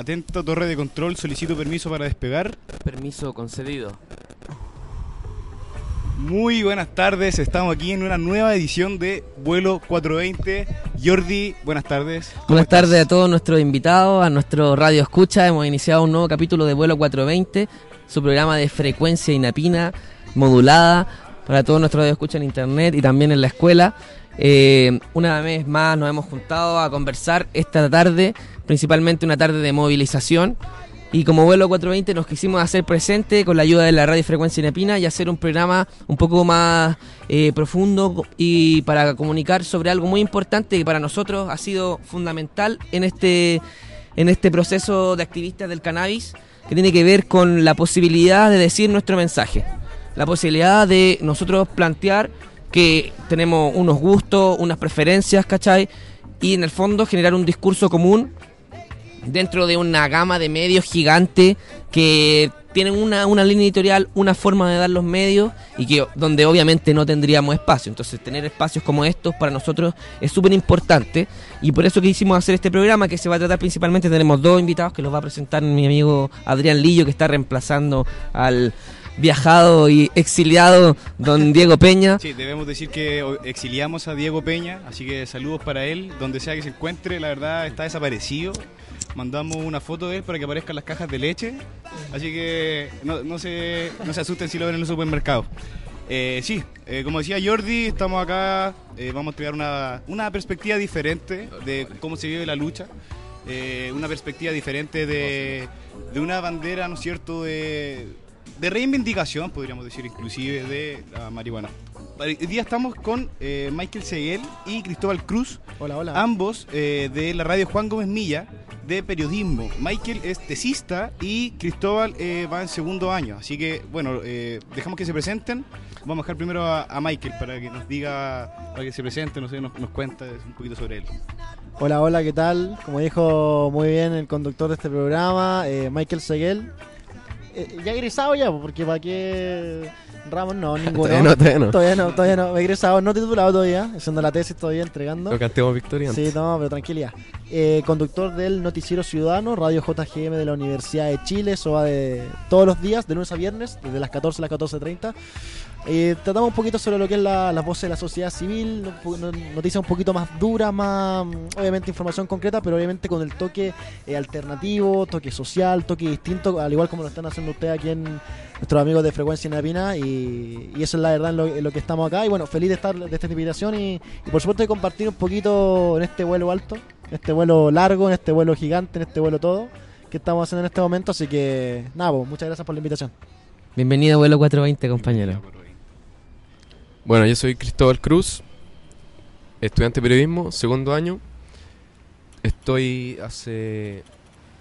Atento, torre de control, solicito permiso para despegar. Permiso concedido. Muy buenas tardes, estamos aquí en una nueva edición de Vuelo 420. Jordi, buenas tardes. Buenas tardes a todos nuestros invitados, a nuestro radio escucha. Hemos iniciado un nuevo capítulo de Vuelo 420, su programa de frecuencia inapina, modulada, para todos nuestros radio escucha en internet y también en la escuela. Eh, una vez más nos hemos juntado a conversar esta tarde, principalmente una tarde de movilización. Y como vuelo 420 nos quisimos hacer presente con la ayuda de la radio Frecuencia Inepina y hacer un programa un poco más eh, profundo y para comunicar sobre algo muy importante que para nosotros ha sido fundamental en este, en este proceso de activistas del cannabis, que tiene que ver con la posibilidad de decir nuestro mensaje, la posibilidad de nosotros plantear que tenemos unos gustos, unas preferencias, ¿cachai? Y en el fondo generar un discurso común dentro de una gama de medios gigante que tienen una, una línea editorial, una forma de dar los medios y que donde obviamente no tendríamos espacio. Entonces tener espacios como estos para nosotros es súper importante y por eso quisimos hacer este programa que se va a tratar principalmente, tenemos dos invitados que los va a presentar mi amigo Adrián Lillo que está reemplazando al viajado y exiliado don Diego Peña. Sí, debemos decir que exiliamos a Diego Peña, así que saludos para él, donde sea que se encuentre, la verdad está desaparecido. Mandamos una foto de él para que aparezcan las cajas de leche, así que no, se, no se asusten si lo ven en el supermercado. Eh, sí, eh, como decía Jordi, estamos acá, eh, vamos a crear una, una perspectiva diferente de cómo se vive la lucha. Eh, una perspectiva diferente de, de, una bandera, ¿no es cierto?, de, de reivindicación, podríamos decir inclusive, de la marihuana. Hoy día estamos con eh, Michael Seguel y Cristóbal Cruz. Hola, hola. Ambos eh, de la radio Juan Gómez Milla de periodismo. Michael es tesista y Cristóbal eh, va en segundo año. Así que, bueno, dejamos que se presenten. Vamos a dejar primero a, Michael para que nos diga, para que se presente, no sé, nos, nos cuenta un poquito sobre él. Hola, hola, ¿qué tal? Como dijo muy bien el conductor de este programa, Michael Seguel, ya egresado ya, porque para qué Ramos no, ninguno. todavía no, todavía no. Todavía no, todavía no. egresado, no titulado todavía, haciendo la tesis todavía, entregando. Lo cantemos victoria. Sí, no, pero tranquilidad. Eh, conductor del Noticiero Ciudadano, Radio JGM de la Universidad de Chile, eso va de todos los días, de lunes a viernes, desde las 14 a las 14.30. Eh, tratamos un poquito sobre lo que es la, las voces de la sociedad civil, noticias un poquito más duras, más obviamente información concreta, pero obviamente con el toque eh, alternativo, toque social, toque distinto, al igual como lo están haciendo ustedes aquí en nuestros amigos de Frecuencia Napina y, y eso es la verdad en lo, que estamos acá. Y bueno, feliz de estar de esta invitación y, y por supuesto de compartir un poquito en este vuelo alto, en este vuelo largo, en este vuelo gigante, en este vuelo todo que estamos haciendo en este momento. Así que nada, pues, muchas gracias por la invitación. Bienvenido a vuelo 420, compañero. Bueno, yo soy Cristóbal Cruz, estudiante de periodismo, segundo año. Estoy hace,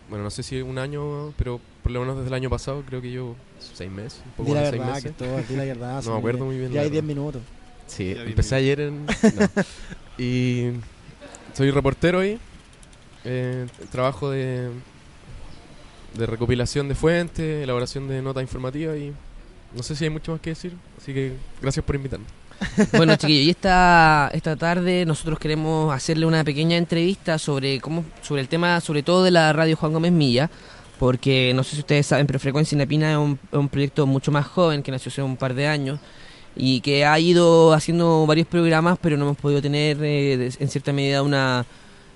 bueno, no sé si un año, pero por lo menos desde el año pasado, creo que yo seis meses, un poco más de seis meses. la verdad, no me acuerdo muy bien. Ya hay diez minutos. Sí, empecé ayer en... y soy reportero ahí. Eh, trabajo de, de recopilación de fuentes, elaboración de nota informativa y no sé si hay mucho más que decir, así que gracias por invitarme. Bueno, chiquillos, y esta, esta tarde nosotros queremos hacerle una pequeña entrevista sobre cómo sobre el tema, sobre todo de la radio Juan Gómez Milla, porque no sé si ustedes saben, pero Frecuencia Inapina es un, un proyecto mucho más joven que nació hace un par de años y que ha ido haciendo varios programas, pero no hemos podido tener eh, en cierta medida una...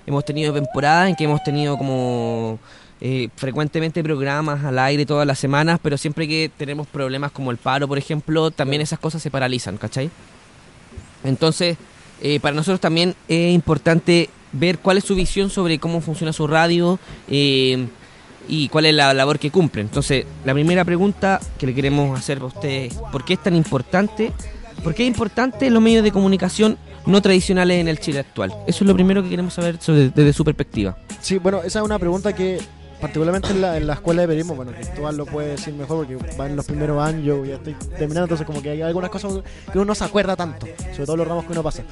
Hemos tenido temporadas en que hemos tenido como eh, frecuentemente programas al aire todas las semanas, pero siempre que tenemos problemas como el paro, por ejemplo, también esas cosas se paralizan, ¿cachai? Entonces, eh, para nosotros también es importante ver cuál es su visión sobre cómo funciona su radio eh, y cuál es la labor que cumple. Entonces, la primera pregunta que le queremos hacer a ustedes, ¿por qué es tan importante? ¿Por qué es importante los medios de comunicación no tradicionales en el Chile actual? Eso es lo primero que queremos saber desde su perspectiva. Sí, bueno, esa es una pregunta que particularmente en la, en la escuela de periodismo, bueno, Cristóbal lo puede decir mejor porque va en los primeros años, yo ya estoy terminando, entonces como que hay algunas cosas que uno no se acuerda tanto, sobre todo los ramos que uno pasa.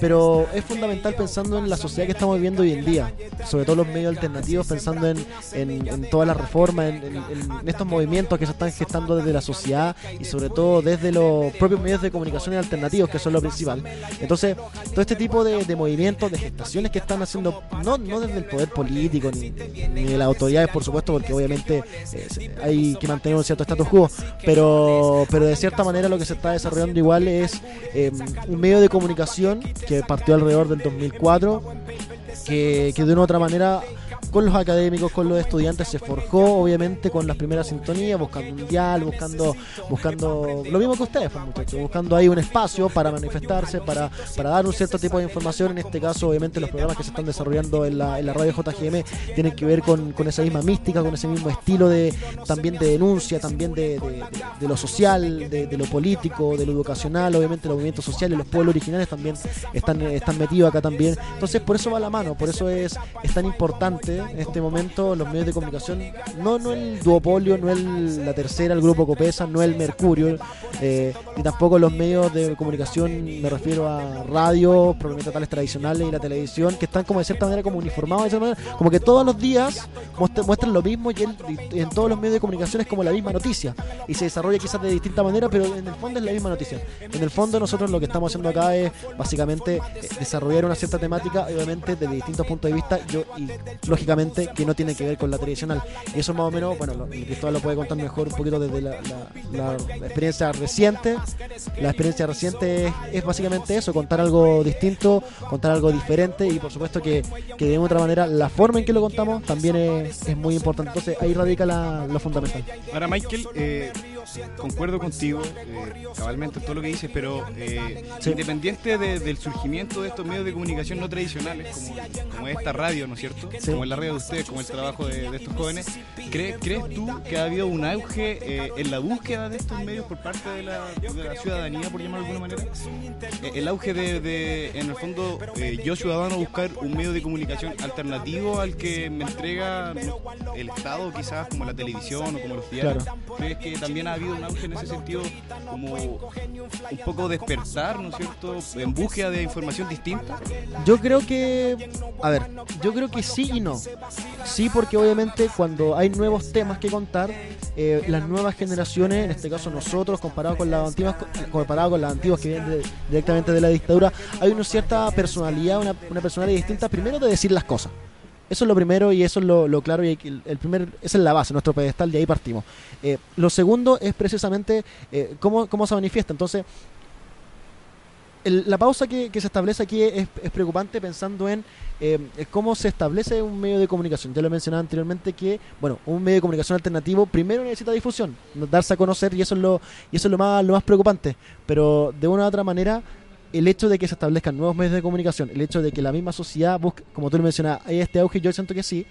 Pero es fundamental pensando en la sociedad que estamos viviendo hoy en día, sobre todo los medios alternativos, pensando en, en, en todas las reformas, en, en, estos movimientos que se están gestando desde la sociedad y sobre todo desde los propios medios de comunicación alternativos, que son lo principal. Entonces, todo este tipo de, de movimientos, de gestaciones que están haciendo, no, no desde el poder político ni, ni la autoridad por supuesto, porque obviamente eh, hay que mantener un cierto status quo, pero, pero de cierta manera lo que se está desarrollando igual es eh, un medio de comunicación que partió alrededor del 2004, que, que de una u otra manera con los académicos, con los estudiantes se forjó obviamente con las primeras sintonías, buscando un dial, buscando, buscando lo mismo que ustedes, pues, muchachos, buscando ahí un espacio para manifestarse, para, para dar un cierto tipo de información. En este caso, obviamente, los programas que se están desarrollando en la, en la radio JGM tienen que ver con, con esa misma mística, con ese mismo estilo de también de denuncia, también de, de- lo social, de, de lo político, de lo educacional, obviamente los movimientos sociales, los pueblos originales también están, están metidos acá también. Entonces, por eso va la mano, por eso es, es tan importante en este momento los medios de comunicación, no, no el duopolio, no el, la tercera, el grupo Copesa, no el Mercurio, eh, ni tampoco los medios de comunicación, me refiero a radio, propiamente tales tradicionales y la televisión, que están como de cierta manera como uniformados, de cierta manera, como que todos los días muest- muestran lo mismo y, el- y en todos los medios de comunicación es como la misma noticia y se desarrolla quizás de distinta manera, pero en el fondo es la misma noticia. En el fondo nosotros lo que estamos haciendo acá es básicamente eh, desarrollar una cierta temática, obviamente desde distintos puntos de vista yo, y lógicamente que no tiene que ver con la tradicional. Y eso más o menos, bueno, lo, Cristóbal lo puede contar mejor un poquito desde la- la- la experiencia reciente. La experiencia reciente es, es básicamente eso, contar algo distinto, contar algo diferente y por supuesto que, que de otra manera la forma en que lo contamos también es, es muy importante. Entonces ahí radica la- lo fundamental. Ahora, Michael, eh, concuerdo contigo eh, cabalmente en todo lo que dices, pero eh, Sí. independiente de- del surgimiento de estos medios de comunicación no tradicionales, como, como esta radio, ¿no es cierto? Sí. Como la radio de ustedes, como el trabajo de, de estos jóvenes, ¿crees, ¿crees tú que ha habido un auge eh, en la búsqueda de estos medios por parte de la, de la ciudadanía, por llamarlo de alguna manera? Eh, el auge de, en el fondo, eh, yo ciudadano buscar un medio de comunicación alternativo al que me entrega el Estado, quizás como la televisión o como los diarios. ¿Crees que también ha habido un auge en ese sentido, como un poco despertar, ¿no es cierto?, en búsqueda de información distinta. Yo creo que, a ver, yo creo que sí y no. Sí, porque obviamente cuando hay nuevos temas que contar, eh, las nuevas generaciones, en este caso nosotros, comparado con las antiguas, comparado con las antiguas que vienen de- directamente de la dictadura, hay una cierta personalidad, una, una personalidad distinta, primero de decir las cosas. Eso es lo primero y eso es lo, claro y el, primer, esa es la base, nuestro pedestal, de ahí partimos. Eh, lo segundo es precisamente eh, cómo, cómo se manifiesta. Entonces, el- la pausa que, que se establece aquí es, preocupante pensando en eh, cómo se establece un medio de comunicación. Ya lo mencionaba anteriormente que, bueno, un medio de comunicación alternativo primero necesita difusión, darse a conocer y eso es lo, y eso es lo más, lo más preocupante. Pero de una u otra manera, el hecho de que se establezcan nuevos medios de comunicación, el hecho de que la misma sociedad busque, como tú lo mencionabas, hay este auge, yo siento que sí,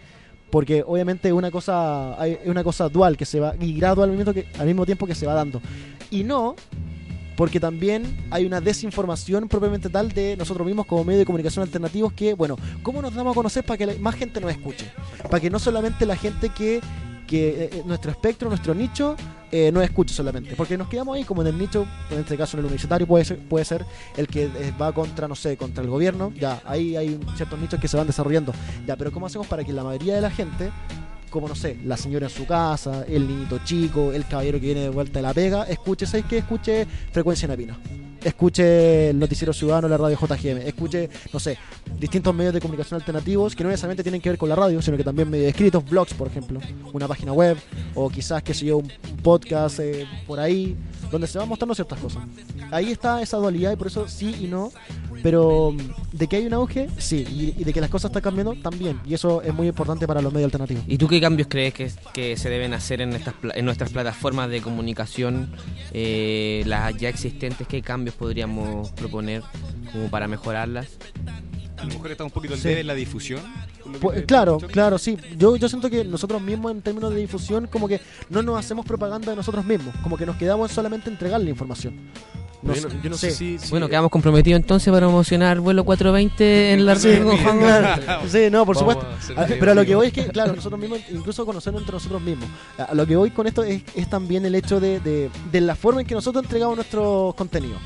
porque obviamente es una cosa, es una cosa dual que se va, y gradual al mismo, que, al mismo tiempo que se va dando. Y no porque también hay una desinformación propiamente tal de nosotros mismos como medio de comunicación alternativos que, bueno, ¿cómo nos damos a conocer para que más gente nos escuche? Para que no solamente la gente que, que eh, eh, nuestro espectro, nuestro nicho, eh, no escuche solamente. Porque nos quedamos ahí como en el nicho, en este caso en el universitario puede ser, puede ser el que eh, va contra, no sé, contra el gobierno, ya, ahí hay ciertos nichos que se van desarrollando. Ya, pero ¿cómo hacemos para que la mayoría de la gente como no sé, la señora en su casa, el niñito chico, el caballero que viene de vuelta de la pega, escuche, ¿sabes qué? Escuche Frecuencia Napina. Escuche el Noticiero Ciudadano, la radio JGM. Escuche, no sé, distintos medios de comunicación alternativos que no necesariamente tienen que ver con la radio, sino que también medios escritos, blogs, por ejemplo, una página web, o quizás, qué sé yo, un podcast eh, por ahí, donde se van mostrando ciertas cosas. Ahí está esa dualidad y por eso sí y no. Pero de que hay un auge, sí. Y, y de que las cosas están cambiando, también. Y eso es muy importante para los medios alternativos. ¿Y tú qué cambios crees que, que se deben hacer en, estas, en nuestras plataformas de comunicación, eh, las ya existentes? ¿Qué cambios podríamos proponer como para mejorarlas? A lo mejor está un poquito el Sí. debe en la difusión. Pues, claro, claro, sí. Yo, yo siento que nosotros mismos en términos de difusión como que no nos hacemos propaganda de nosotros mismos, como que nos quedamos en solamente entregar la información. Yo no, yo no sé si, si- Bueno, quedamos comprometidos entonces para promocionar vuelo 420 en la Sí, red con sí. Juan Gabriel. Sí, no, por Vamos supuesto. a hacer A- un pero a lo que voy es que, claro, nosotros mismos, incluso conocernos entre nosotros mismos. A a lo que voy con esto es, es también el hecho de, de, de la forma en que nosotros entregamos nuestro contenido.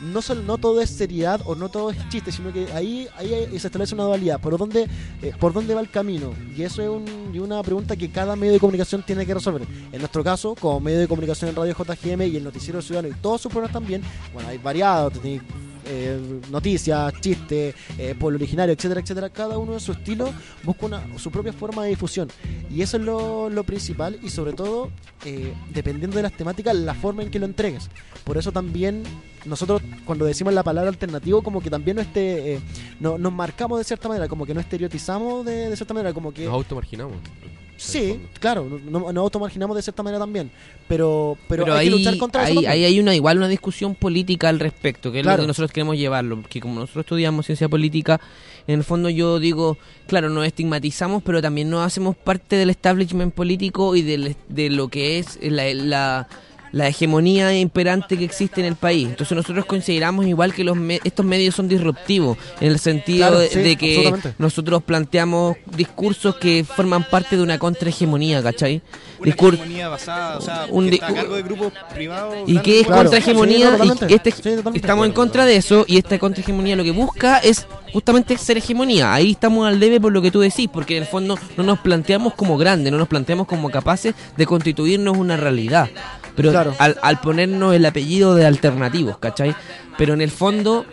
No, no todo es seriedad o no todo es chiste, sino que ahí, se establece una dualidad. ¿Por dónde, eh, ¿Por dónde va el camino? Y eso es un- una pregunta que cada medio de comunicación tiene que resolver. En nuestro caso, como medio de comunicación en Radio JGM y el Noticiero Ciudadano y todos sus programas también, bueno, hay variados. tenéis eh, noticias, chistes, eh, pueblo originario, etcétera, etcétera, cada uno en su estilo busca su propia forma de difusión. Y eso es lo, lo principal y sobre todo, eh, dependiendo de las temáticas, la forma en que lo entregues. Por eso también nosotros cuando decimos la palabra alternativo como que también no este, eh, no, nos marcamos de cierta manera, como que no estereotizamos de, de cierta manera, como que... Nos automarginamos. Sí, claro, no- nos automarginamos de cierta manera también, pero, pero, Pero, hay ahí, que luchar contra eso. ahí, también. ahí hay una igual una discusión política al respecto, que es lo que nosotros queremos llevarlo, que como nosotros estudiamos ciencia política, en el fondo yo digo, claro, nos estigmatizamos, pero también nos hacemos parte del establishment político y del- de lo que es la, la, la hegemonía imperante que existe en el país. Entonces nosotros consideramos igual que los me- estos medios son disruptivos, en el sentido Claro, de, sí, de que nosotros planteamos discursos que forman parte de una contrahegemonía, ¿cachai? Una hegemonía basada, o sea, un que di- está a cargo de grupos privados. y que es Claro. contrahegemonía Sí, y este, Sí, estamos en contra de eso y esta contrahegemonía lo que busca es justamente ser hegemonía ahí estamos al debe por lo que tú decís porque en el fondo no nos planteamos como grandes no nos planteamos como capaces de constituirnos una realidad pero Claro. al, al ponernos el apellido de alternativos ¿cachai? pero en el fondo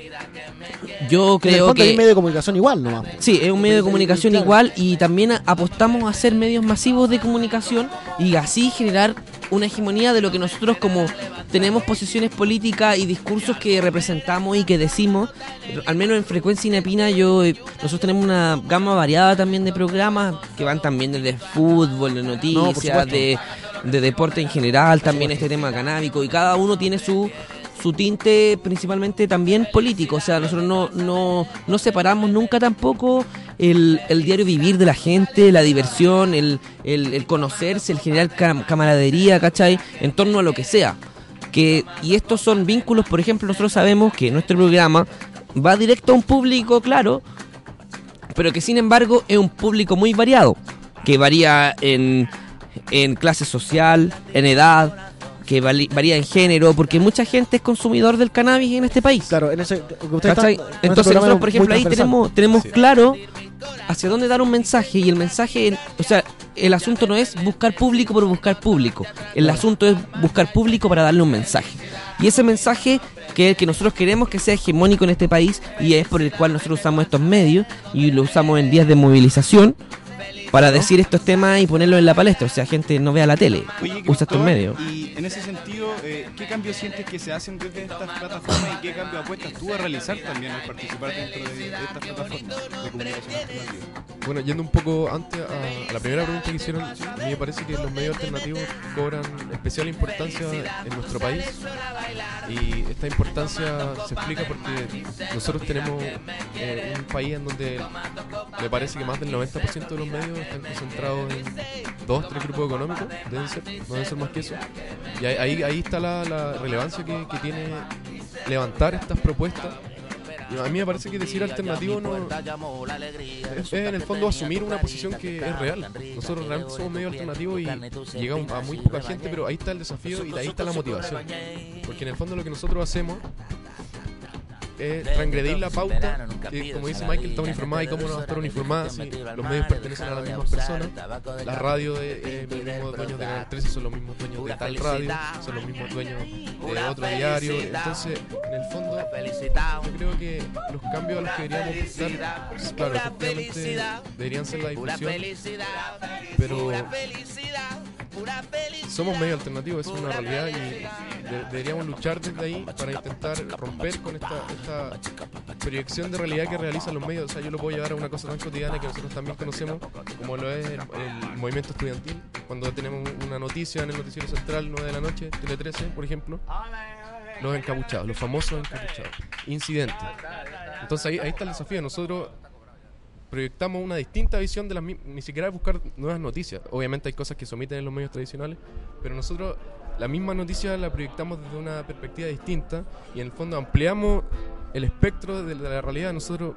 yo En el creo fondo que medio de comunicación igual nomás. Sí, es un medio de comunicación igual y también apostamos a hacer medios masivos de comunicación y así generar una hegemonía de lo que nosotros como tenemos posiciones políticas y discursos que representamos y que decimos, al menos en Frecuencia Inepina yo eh, nosotros tenemos una gama variada también de programas que van también desde fútbol, de noticias, de, de deporte en general, también este tema canábico y cada uno tiene su su tinte principalmente también político. O sea, nosotros no, no, no separamos nunca tampoco el, el diario vivir de la gente, la diversión, el, el, conocerse, el generar cam- camaradería, ¿cachai? En torno a lo que sea. Que, y estos son vínculos, por ejemplo, nosotros sabemos que nuestro programa va directo a un público, claro, pero que sin embargo es un público muy variado, que varía en, en clase social, en edad, que varía en género, porque mucha gente es consumidor del cannabis en este país. Claro, en ese. está- en Entonces nosotros, por ejemplo, ahí tenemos, tenemos Sí. claro hacia dónde dar un mensaje y el mensaje, o sea, el asunto no es buscar público por buscar público, el asunto es buscar público para darle un mensaje. Y ese mensaje que, que nosotros queremos que sea hegemónico en este país y es por el cual nosotros usamos estos medios y lo usamos en días de movilización para decir estos temas y ponerlos en la palestra, o sea, gente no vea la tele, Oye, usa estos medios. Y en ese sentido, eh, ¿qué cambios sientes que se hacen desde estas plataformas y qué cambios apuestas tú a realizar también al participar dentro de, de estas plataformas de comunicación alternativa? Bueno, yendo un poco antes a, a la primera pregunta que hicieron, a mí me parece que los medios alternativos cobran especial importancia en nuestro país y esta importancia se explica porque nosotros tenemos eh, un país en donde me parece que más del 90% de los medios están concentrados en dos, tres grupos económicos, deben ser, no deben ser más que eso. Y ahí, ahí, está la, relevancia que, tiene levantar estas propuestas. A mí me parece que decir alternativo no, es, en el fondo asumir una posición que es real. Nosotros realmente somos medio alternativos y llegamos a muy poca gente, pero ahí está el desafío y ahí está la motivación. Porque en el fondo lo que nosotros hacemos es transgredir la pauta que, como dice Michael, está uniformada y cómo no va a estar uniformada si los medios pertenecen a las mismas personas. La radio de eh, los mismos dueños de Canal 13 son los mismos dueños de tal radio, son los mismos dueños de otro diario. Entonces, en el fondo, yo creo que los cambios a los que deberíamos apostar, pues, claro, efectivamente deberían ser la difusión, pero somos medio alternativos, es una realidad y de- deberíamos luchar desde ahí para intentar romper con esta, esta proyección de realidad que realizan los medios. O sea, yo lo puedo llevar a una cosa tan cotidiana que nosotros también conocemos, como lo es el, el movimiento estudiantil. Cuando tenemos una noticia en el noticiero central, 9 de la noche, Tele 13, por ejemplo, los encapuchados, los famosos encapuchados, incidentes. Entonces ahí, ahí está el desafío. Nosotros proyectamos una distinta visión de las ni siquiera buscar nuevas noticias. Obviamente hay cosas que se omiten en los medios tradicionales, pero nosotros la misma noticia la proyectamos desde una perspectiva distinta y en el fondo ampliamos el espectro de, la realidad. Nosotros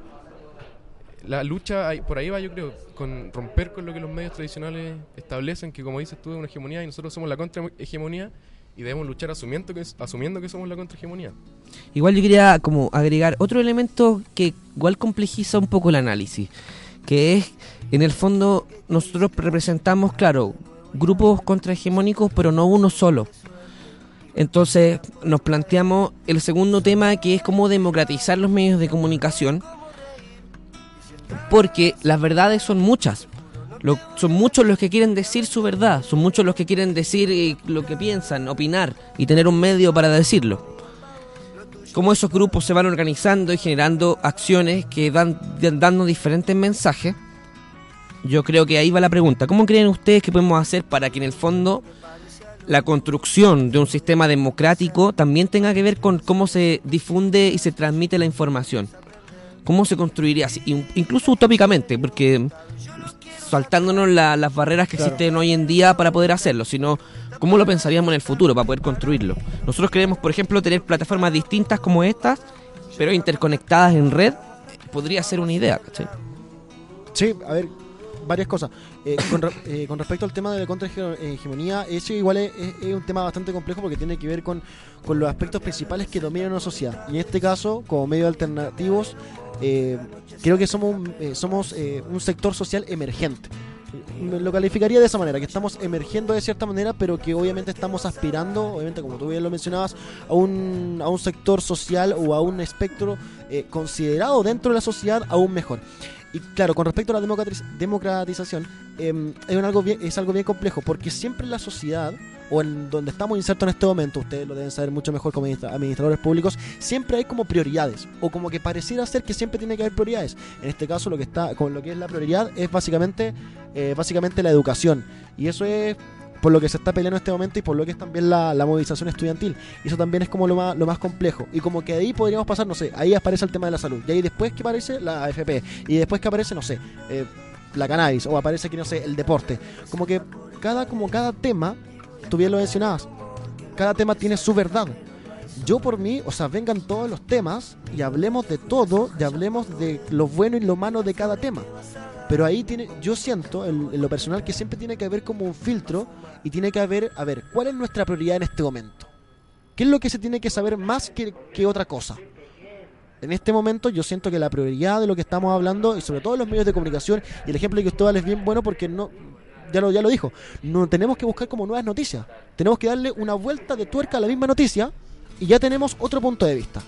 la lucha por ahí va yo creo con romper con lo que los medios tradicionales establecen que como dices tú es una hegemonía y nosotros somos la contrahegemonía y debemos luchar asumiendo que asumiendo que somos la contrahegemonía. Igual yo quería como agregar otro elemento que igual complejiza un poco el análisis, que es, en el fondo, nosotros representamos, claro, grupos contrahegemónicos, pero no uno solo. Entonces nos planteamos el segundo tema que es cómo democratizar los medios de comunicación, porque las verdades son muchas. Lo- son muchos los que quieren decir su verdad, son muchos los que quieren decir eh, lo que piensan, opinar y tener un medio para decirlo. Cómo esos grupos se van organizando y generando acciones que dan dan- dando diferentes mensajes. Yo creo que ahí va la pregunta. ¿Cómo creen ustedes que podemos hacer para que en el fondo la construcción de un sistema democrático también tenga que ver con cómo se difunde y se transmite la información? ¿Cómo se construiría así? In- Incluso utópicamente, porque saltándonos la- las barreras que Claro. existen hoy en día para poder hacerlo, sino cómo lo pensaríamos en el futuro para poder construirlo. Nosotros queremos, por ejemplo, tener plataformas distintas como estas, pero interconectadas en red, podría ser una idea, ¿cachai? Sí, a ver, varias cosas. Eh, con, eh, con respecto al tema de la contrahegemonía, ese igual es, un tema bastante complejo porque tiene que ver con, con los aspectos principales que dominan una sociedad. Y en este caso, como medios alternativos, eh, creo que somos, un- somos un sector social emergente. Me Lo calificaría de esa manera, que estamos emergiendo de cierta manera, pero que obviamente estamos aspirando, obviamente como tú bien lo mencionabas, a un, a un sector social o a un espectro considerado dentro de la sociedad aún mejor. Y claro, con respecto a la democratiz- democratización, eh, es, algo bien, es algo bien complejo, porque siempre en la sociedad, o en donde estamos insertos en este momento, ustedes lo deben saber mucho mejor como administra- administradores públicos, siempre hay como prioridades, o como que pareciera ser que siempre tiene que haber prioridades. En este caso, lo que está, con lo que es la prioridad es básicamente, eh, básicamente la educación. Y eso es por lo que se está peleando en este momento y por lo que es también la, movilización estudiantil. Eso también es como lo más, lo más complejo. Y como que ahí podríamos pasar, no sé, ahí aparece el tema de la salud. Y ahí después que aparece la AFP. Y después que aparece, no sé, eh, la cannabis. O aparece que, no sé, el deporte. Como que cada, como cada tema, tú bien lo mencionabas, cada tema tiene su verdad. Yo por mí, o sea, vengan todos los temas y hablemos de todo, y hablemos de lo bueno y lo malo de cada tema. Pero ahí tiene, yo siento en, lo personal que siempre tiene que haber como un filtro y tiene que haber, a ver, ¿cuál es nuestra prioridad en este momento? ¿Qué es lo que se tiene que saber más que, que otra cosa? En este momento yo siento que la prioridad de lo que estamos hablando, y sobre todo los medios de comunicación, y el ejemplo que usted da es bien bueno porque no, ya lo, ya lo dijo, no tenemos que buscar como nuevas noticias, tenemos que darle una vuelta de tuerca a la misma noticia y ya tenemos otro punto de vista.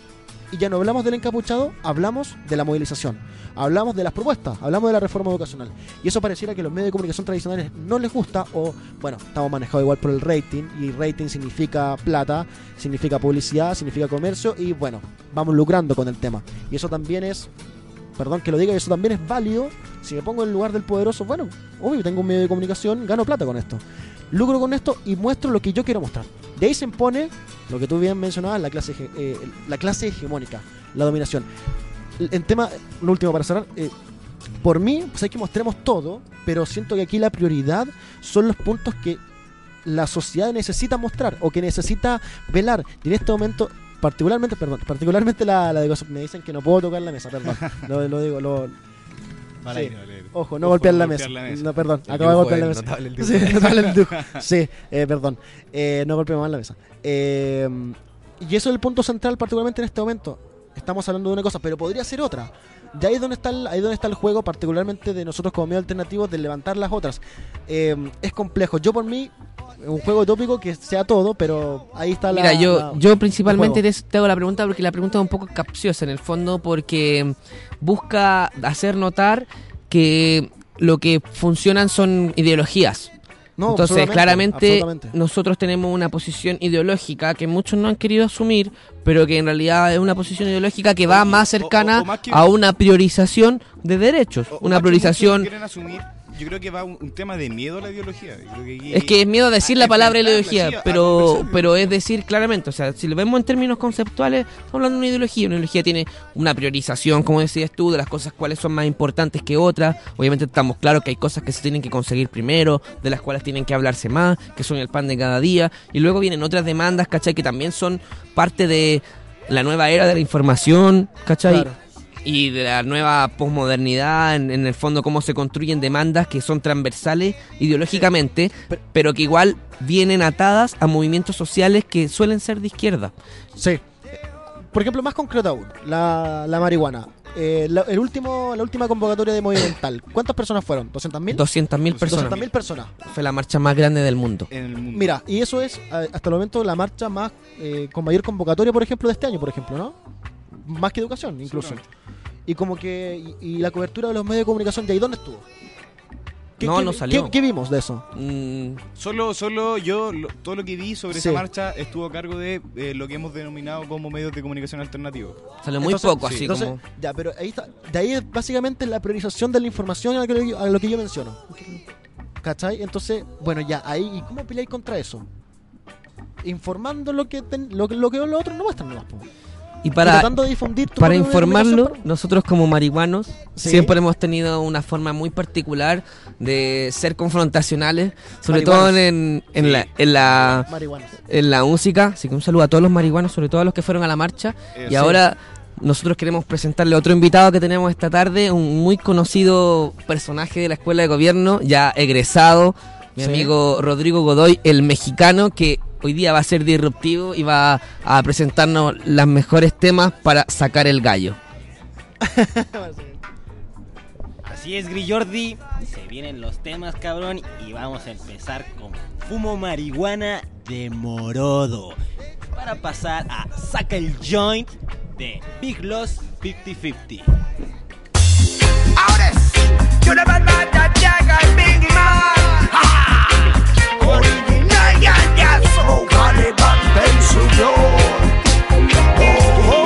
Y ya no hablamos del encapuchado, hablamos de la movilización, hablamos de las propuestas, hablamos de la reforma educacional. Y eso pareciera que los medios de comunicación tradicionales no les gusta o, bueno, estamos manejados igual por el rating y rating significa plata, significa publicidad, significa comercio y, bueno, vamos lucrando con el tema. Y eso también es, perdón que lo diga, eso también es válido. Si me pongo en el lugar del poderoso, bueno, obvio, tengo un medio de comunicación, gano plata con esto. Lucro con esto y muestro lo que yo quiero mostrar. De ahí se impone lo que tú bien mencionabas, la clase, eh, la clase hegemónica, la dominación. En tema, lo último para cerrar, eh, por mí, pues hay que mostremos todo, pero siento que aquí la prioridad son los puntos que la sociedad necesita mostrar o que necesita velar. Y en este momento, particularmente, perdón, particularmente la, la de cosas- me dicen que no puedo tocar la mesa, perdón. lo, lo digo, lo, Sí. ojo, no Ojo, golpear, la, golpear mesa. la mesa. No, perdón, El acabo de golpear la es mesa. notable, el Sí, notable el. Sí, eh, perdón. Eh, no golpeemos más la mesa. Eh, y eso es el punto central, particularmente en este momento. Estamos hablando de una cosa, pero podría ser otra. Y ahí es donde está el, ahí es donde está el juego, particularmente de nosotros como medio alternativo, de levantar las otras. Eh, es complejo. Yo por mí, un juego utópico que sea todo, pero ahí está la... Mira, yo, la- yo principalmente te, te hago la pregunta porque la pregunta es un poco capciosa en el fondo porque busca hacer notar que lo que funcionan son ideologías. No, Entonces, absolutamente, claramente absolutamente. nosotros tenemos una posición ideológica que muchos no han querido asumir, pero que en realidad es una posición ideológica que va O- más o- cercana o más que- a una priorización de derechos, O- o una priorización... quieren asumir, yo creo que va un, un tema de miedo a la ideología. Yo creo que aquí- Es que es miedo a decir a- la palabra ideología, sí, pero, pero es decir claramente, o sea, si lo vemos en términos conceptuales, estamos hablando de una ideología. Una ideología tiene una priorización, como decías tú, de las cosas cuáles son más importantes que otras. Obviamente estamos claros que hay cosas que se tienen que conseguir primero, de las cuales tienen que hablarse más, que son el pan de cada día. Y luego vienen otras demandas, ¿cachai? Que también son parte de la nueva era de la información, ¿cachai? Claro. Y de la nueva posmodernidad, en, en el fondo cómo se construyen demandas que son transversales ideológicamente, Pero- pero que igual vienen atadas a movimientos sociales que suelen ser de izquierda. Sí. Por ejemplo, más concreto aún, la, la marihuana. eh, la, el último, la última convocatoria de Movimental, ¿cuántas personas fueron? ¿200.000? 200.000 personas. 200.000 personas. Fue la marcha más grande del mundo. En el mundo. Mira, y eso es a- hasta el momento la marcha más eh, con mayor convocatoria, por ejemplo, de este año, por ejemplo, ¿no? Más que educación, incluso. Y como que y, y la cobertura de los medios de comunicación, ¿y ahí dónde estuvo? ¿Qué, No, qué- no salió. ¿qué, qué vimos de eso? Mm, Solo, solo yo, lo- todo lo que vi sobre Sí. esa marcha estuvo a cargo de eh, lo que hemos denominado como medios de comunicación alternativos. salió muy Entonces, poco, sí. así Entonces, como... ya, pero ahí está, de ahí es básicamente la priorización de la información a lo que, a lo que yo menciono. ¿Cachai? Entonces, bueno, ya, ahí, ¿y cómo peleáis contra eso? Informando lo que ten- lo, que- lo que los otros no muestran nomás, po. Y Y para, tratando de difundir tu para informarlo, nosotros como marihuanos Sí. siempre hemos tenido una forma muy particular de ser confrontacionales, sobre Marihuanos. todo en, en, la, en, la, en la música. Así que un saludo a todos los marihuanos, sobre todo a los que fueron a la marcha. Eh, y sí. ahora nosotros queremos presentarle a otro invitado que tenemos esta tarde, un muy conocido personaje de la Escuela de Gobierno, ya egresado, mi Sí. amigo Rodrigo Godoy, el mexicano, que hoy día va a ser disruptivo y va a presentarnos los mejores temas para sacar el gallo. Así es, Grillordi. Se vienen los temas, cabrón. Y vamos a empezar con Fumo Marihuana de Morodo. Para pasar a Saca el Joint de Big Loss 50-50. Ahora es, yo le mando a llega el Big Man.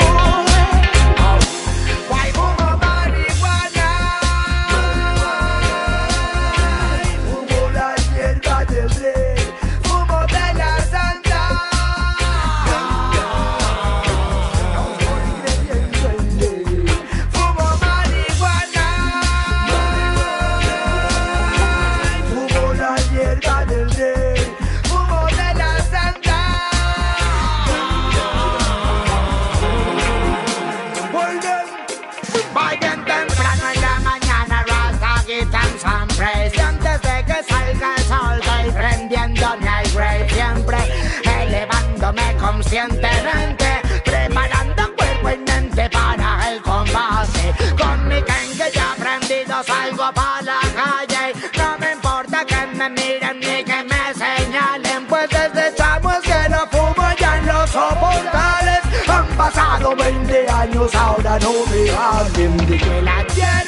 Elevándome conscientemente, preparando cuerpo y mente para el combate. Con mi que ya prendido salgo para la calle. No me importa que me miren ni que me señalen, pues desde chamos que no fumo ya en los soportales. Han pasado 20 años, ahora no me hablen de que la hierba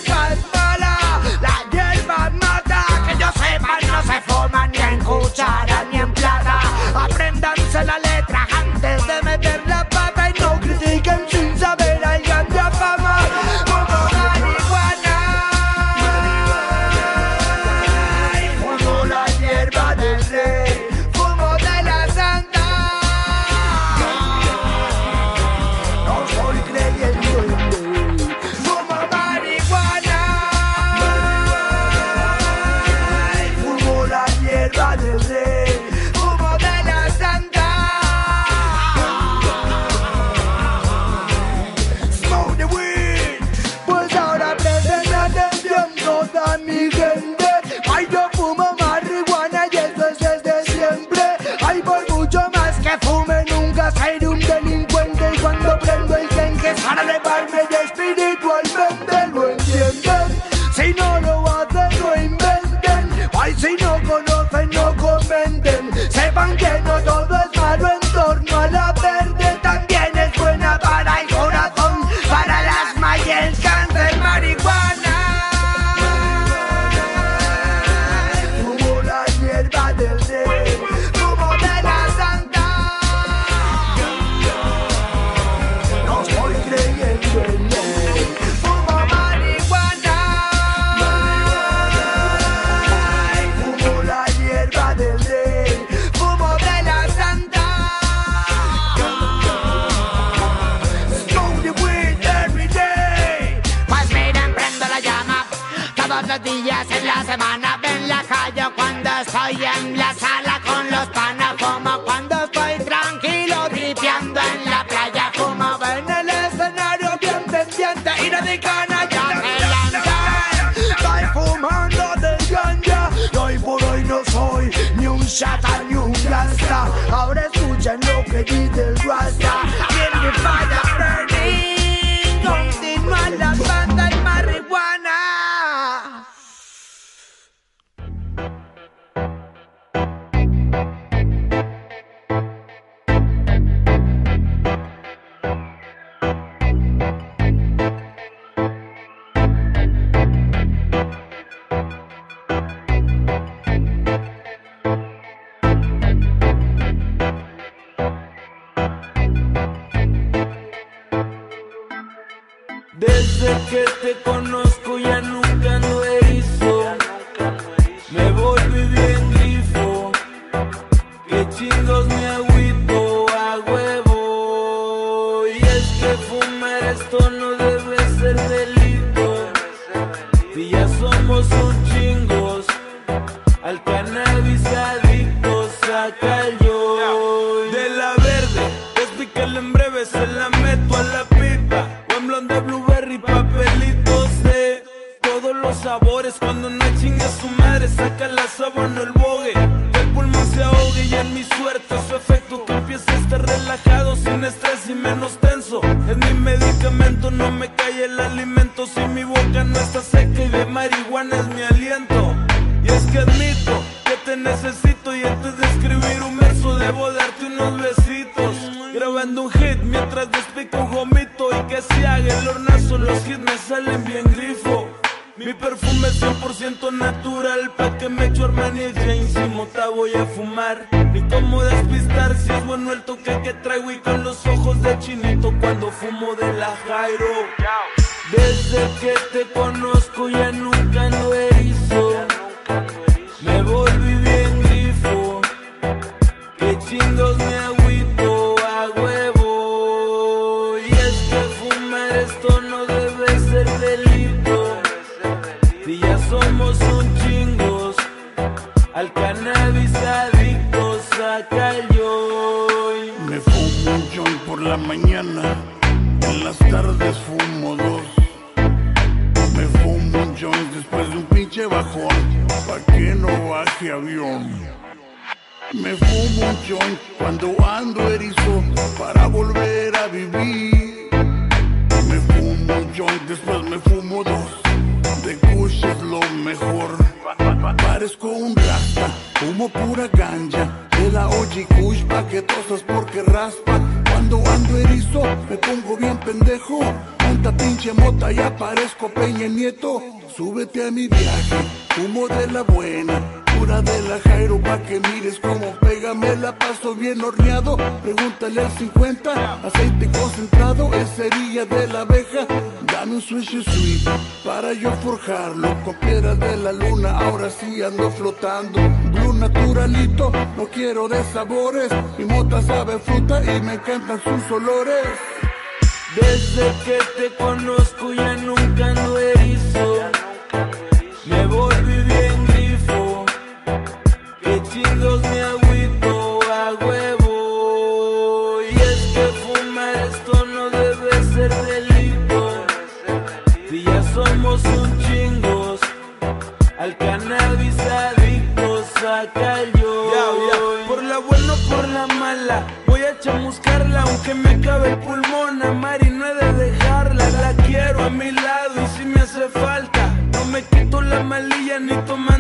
pulmona, Mari, no he de dejarla. La quiero a mi lado y si me hace falta, no me quito la malilla ni tomar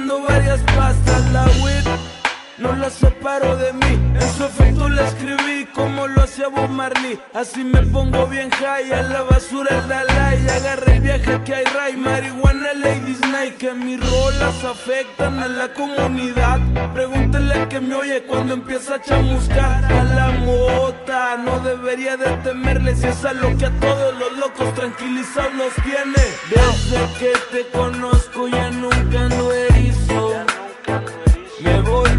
no la separo de mí. En su efecto la escribí como lo hacía Bob Marley. Así me pongo bien high, a la basura el Dalai. Agarra el viaje que hay ray, marihuana, ladies night. Que mis rolas afectan a la comunidad. Pregúntele que me oye cuando empieza a chamuscar. A la mota, no debería de temerle si es a lo que a todos los locos tranquilizados nos tiene. Desde que te conozco ya nunca no erizo. Me voy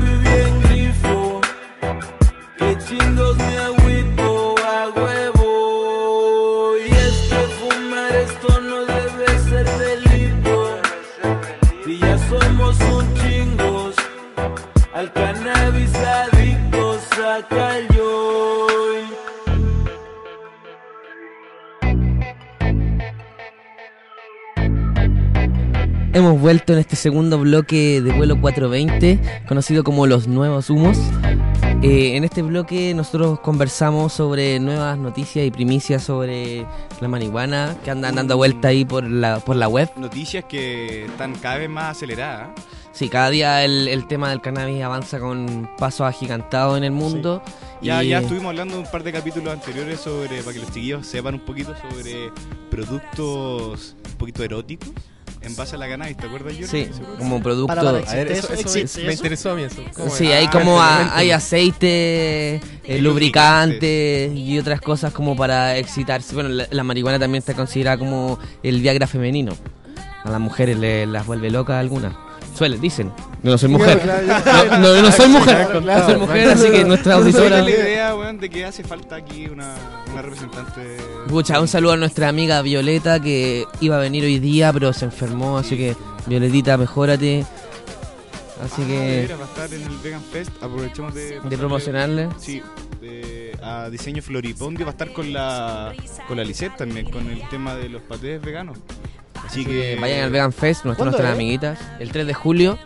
me agüito a huevo. Y es que fumar esto no debe ser delito. Si ya somos un chingos, al cannabis adictos saca hemos vuelto en este segundo bloque de vuelo 420, conocido como los nuevos humos. Eh, en este bloque nosotros conversamos sobre nuevas noticias y primicias sobre la marihuana que andan dando mm. vuelta ahí por la, por la web. Noticias que están cada vez más aceleradas. Sí, cada día el, el tema del cannabis avanza con pasos agigantados en el mundo. Ya, ya estuvimos hablando un par de capítulos anteriores sobre, para que los chiquillos sepan un poquito sobre productos un poquito eróticos en base a la cannabis, ¿te acuerdas, Jordi? Sí, como producto. Para, para A ver, eso, ¿Existe eso me- eso? me interesó a mí eso. ¿Cómo Sí, hay Ah, como a- hay aceite, eh, Y lubricante y otras cosas como para excitarse. Bueno, la, la marihuana también está considerada como el Viagra femenino. A las mujeres le, las vuelve locas algunas. Suelen, dicen. No soy mujer. No, no, no soy mujer. No soy mujer, así que nuestra auditora. la idea, weón, de que hace falta aquí una, una representante. Pucha, un saludo a nuestra amiga Violeta que iba a venir hoy día, pero se enfermó, así que Violetita, mejórate. Así Ah, que va a estar en el Vegan Fest. Aprovechemos de. de promocionarle. Sí, de- a diseño Floripondio va a estar con la con la Lisette también, con el tema de los patés veganos. Así que Vayan al Vegan Fest, nuestras, ¿Cuándo nuestras es? amiguitas. El 3 de julio.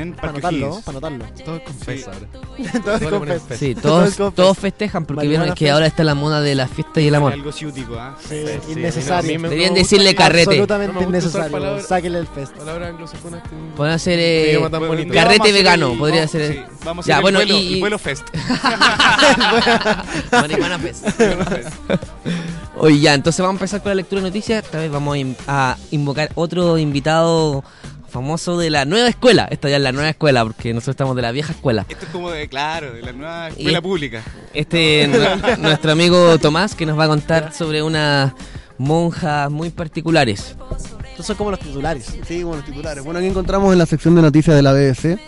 En Para O'Higgins. para anotarlo. Todo es confesa ahora. Todo Todo le ponen. Sí, Todo todos, todos festejan porque Marihuana vieron que fest. ahora está la moda de la fiesta y el amor. Algo ciútico, ¿ah? Sí, Sí, innecesario. a me- Deberían me gusta decirle carrete. Absolutamente No me gusta usar innecesario. palabras- Sáquenle el fest. Palabras anglosajonas que... Pueden hacer eh, tan Bueno, bonito. Carrete vamos a hacer vegano, el- podría vamos- ser. sí, vamos a Ya, hacer bueno, el, vuelo, y- el vuelo fest. Marihuana Fest. Oye, ya, entonces vamos a empezar con la lectura de noticias. Esta vez vamos a, in- a invocar otro invitado famoso de la nueva escuela. Esta ya es la nueva escuela, porque nosotros estamos de la vieja escuela. Esto es como de, claro, de la nueva escuela Y- pública. Este, nu- nuestro amigo Tomás, que nos va a contar sobre unas monjas muy particulares. Estos son como los titulares. Sí, como los titulares. Bueno, aquí encontramos en la sección de noticias de la BBC.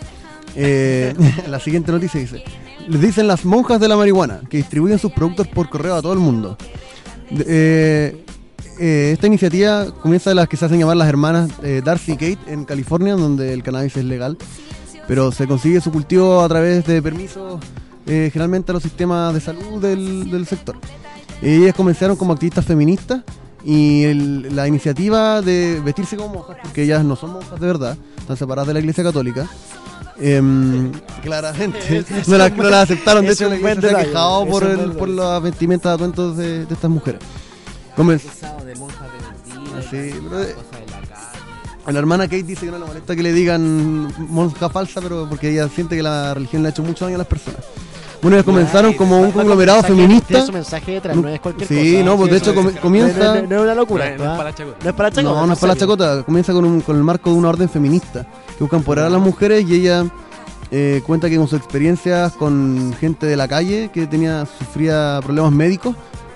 eh, la siguiente noticia dice: Les dicen las monjas de la marihuana que distribuyen sus productos por correo a todo el mundo. De- eh, eh, esta iniciativa comienza de las que se hacen llamar las hermanas eh, Darcy y Kate en California, donde el cannabis es legal, pero se consigue su cultivo a través de permisos, eh, generalmente a los sistemas de salud del, del sector. Ellas comenzaron como activistas feministas y el- la iniciativa de vestirse como monjas, porque ellas no son monjas de verdad, están separadas de la iglesia católica. em, claramente no las no las aceptaron, de hecho la iglesia se ha quejado por, el, las vestimentas de, de estas mujeres. Comenz- de monjas de Sí, pero, eh, la hermana Kate dice que no le molesta que le digan monja falsa, pero porque ella siente que la religión le ha hecho mucho daño a las personas. Bueno, ellas comenzaron como un conglomerado mensaje- feminista. Su mensaje detrás, no es cualquier cosa. Sí, no, pues de hecho comienza... No, no, no es una locura. No es- no es ¿verdad? para la chacota. No es para la chacota. No, no es para la chacota. Comienza con, un- con el marco de una orden feminista que busca empoderar a las mujeres y ella eh, cuenta que con sus experiencias con gente de la calle que tenía sufría problemas médicos,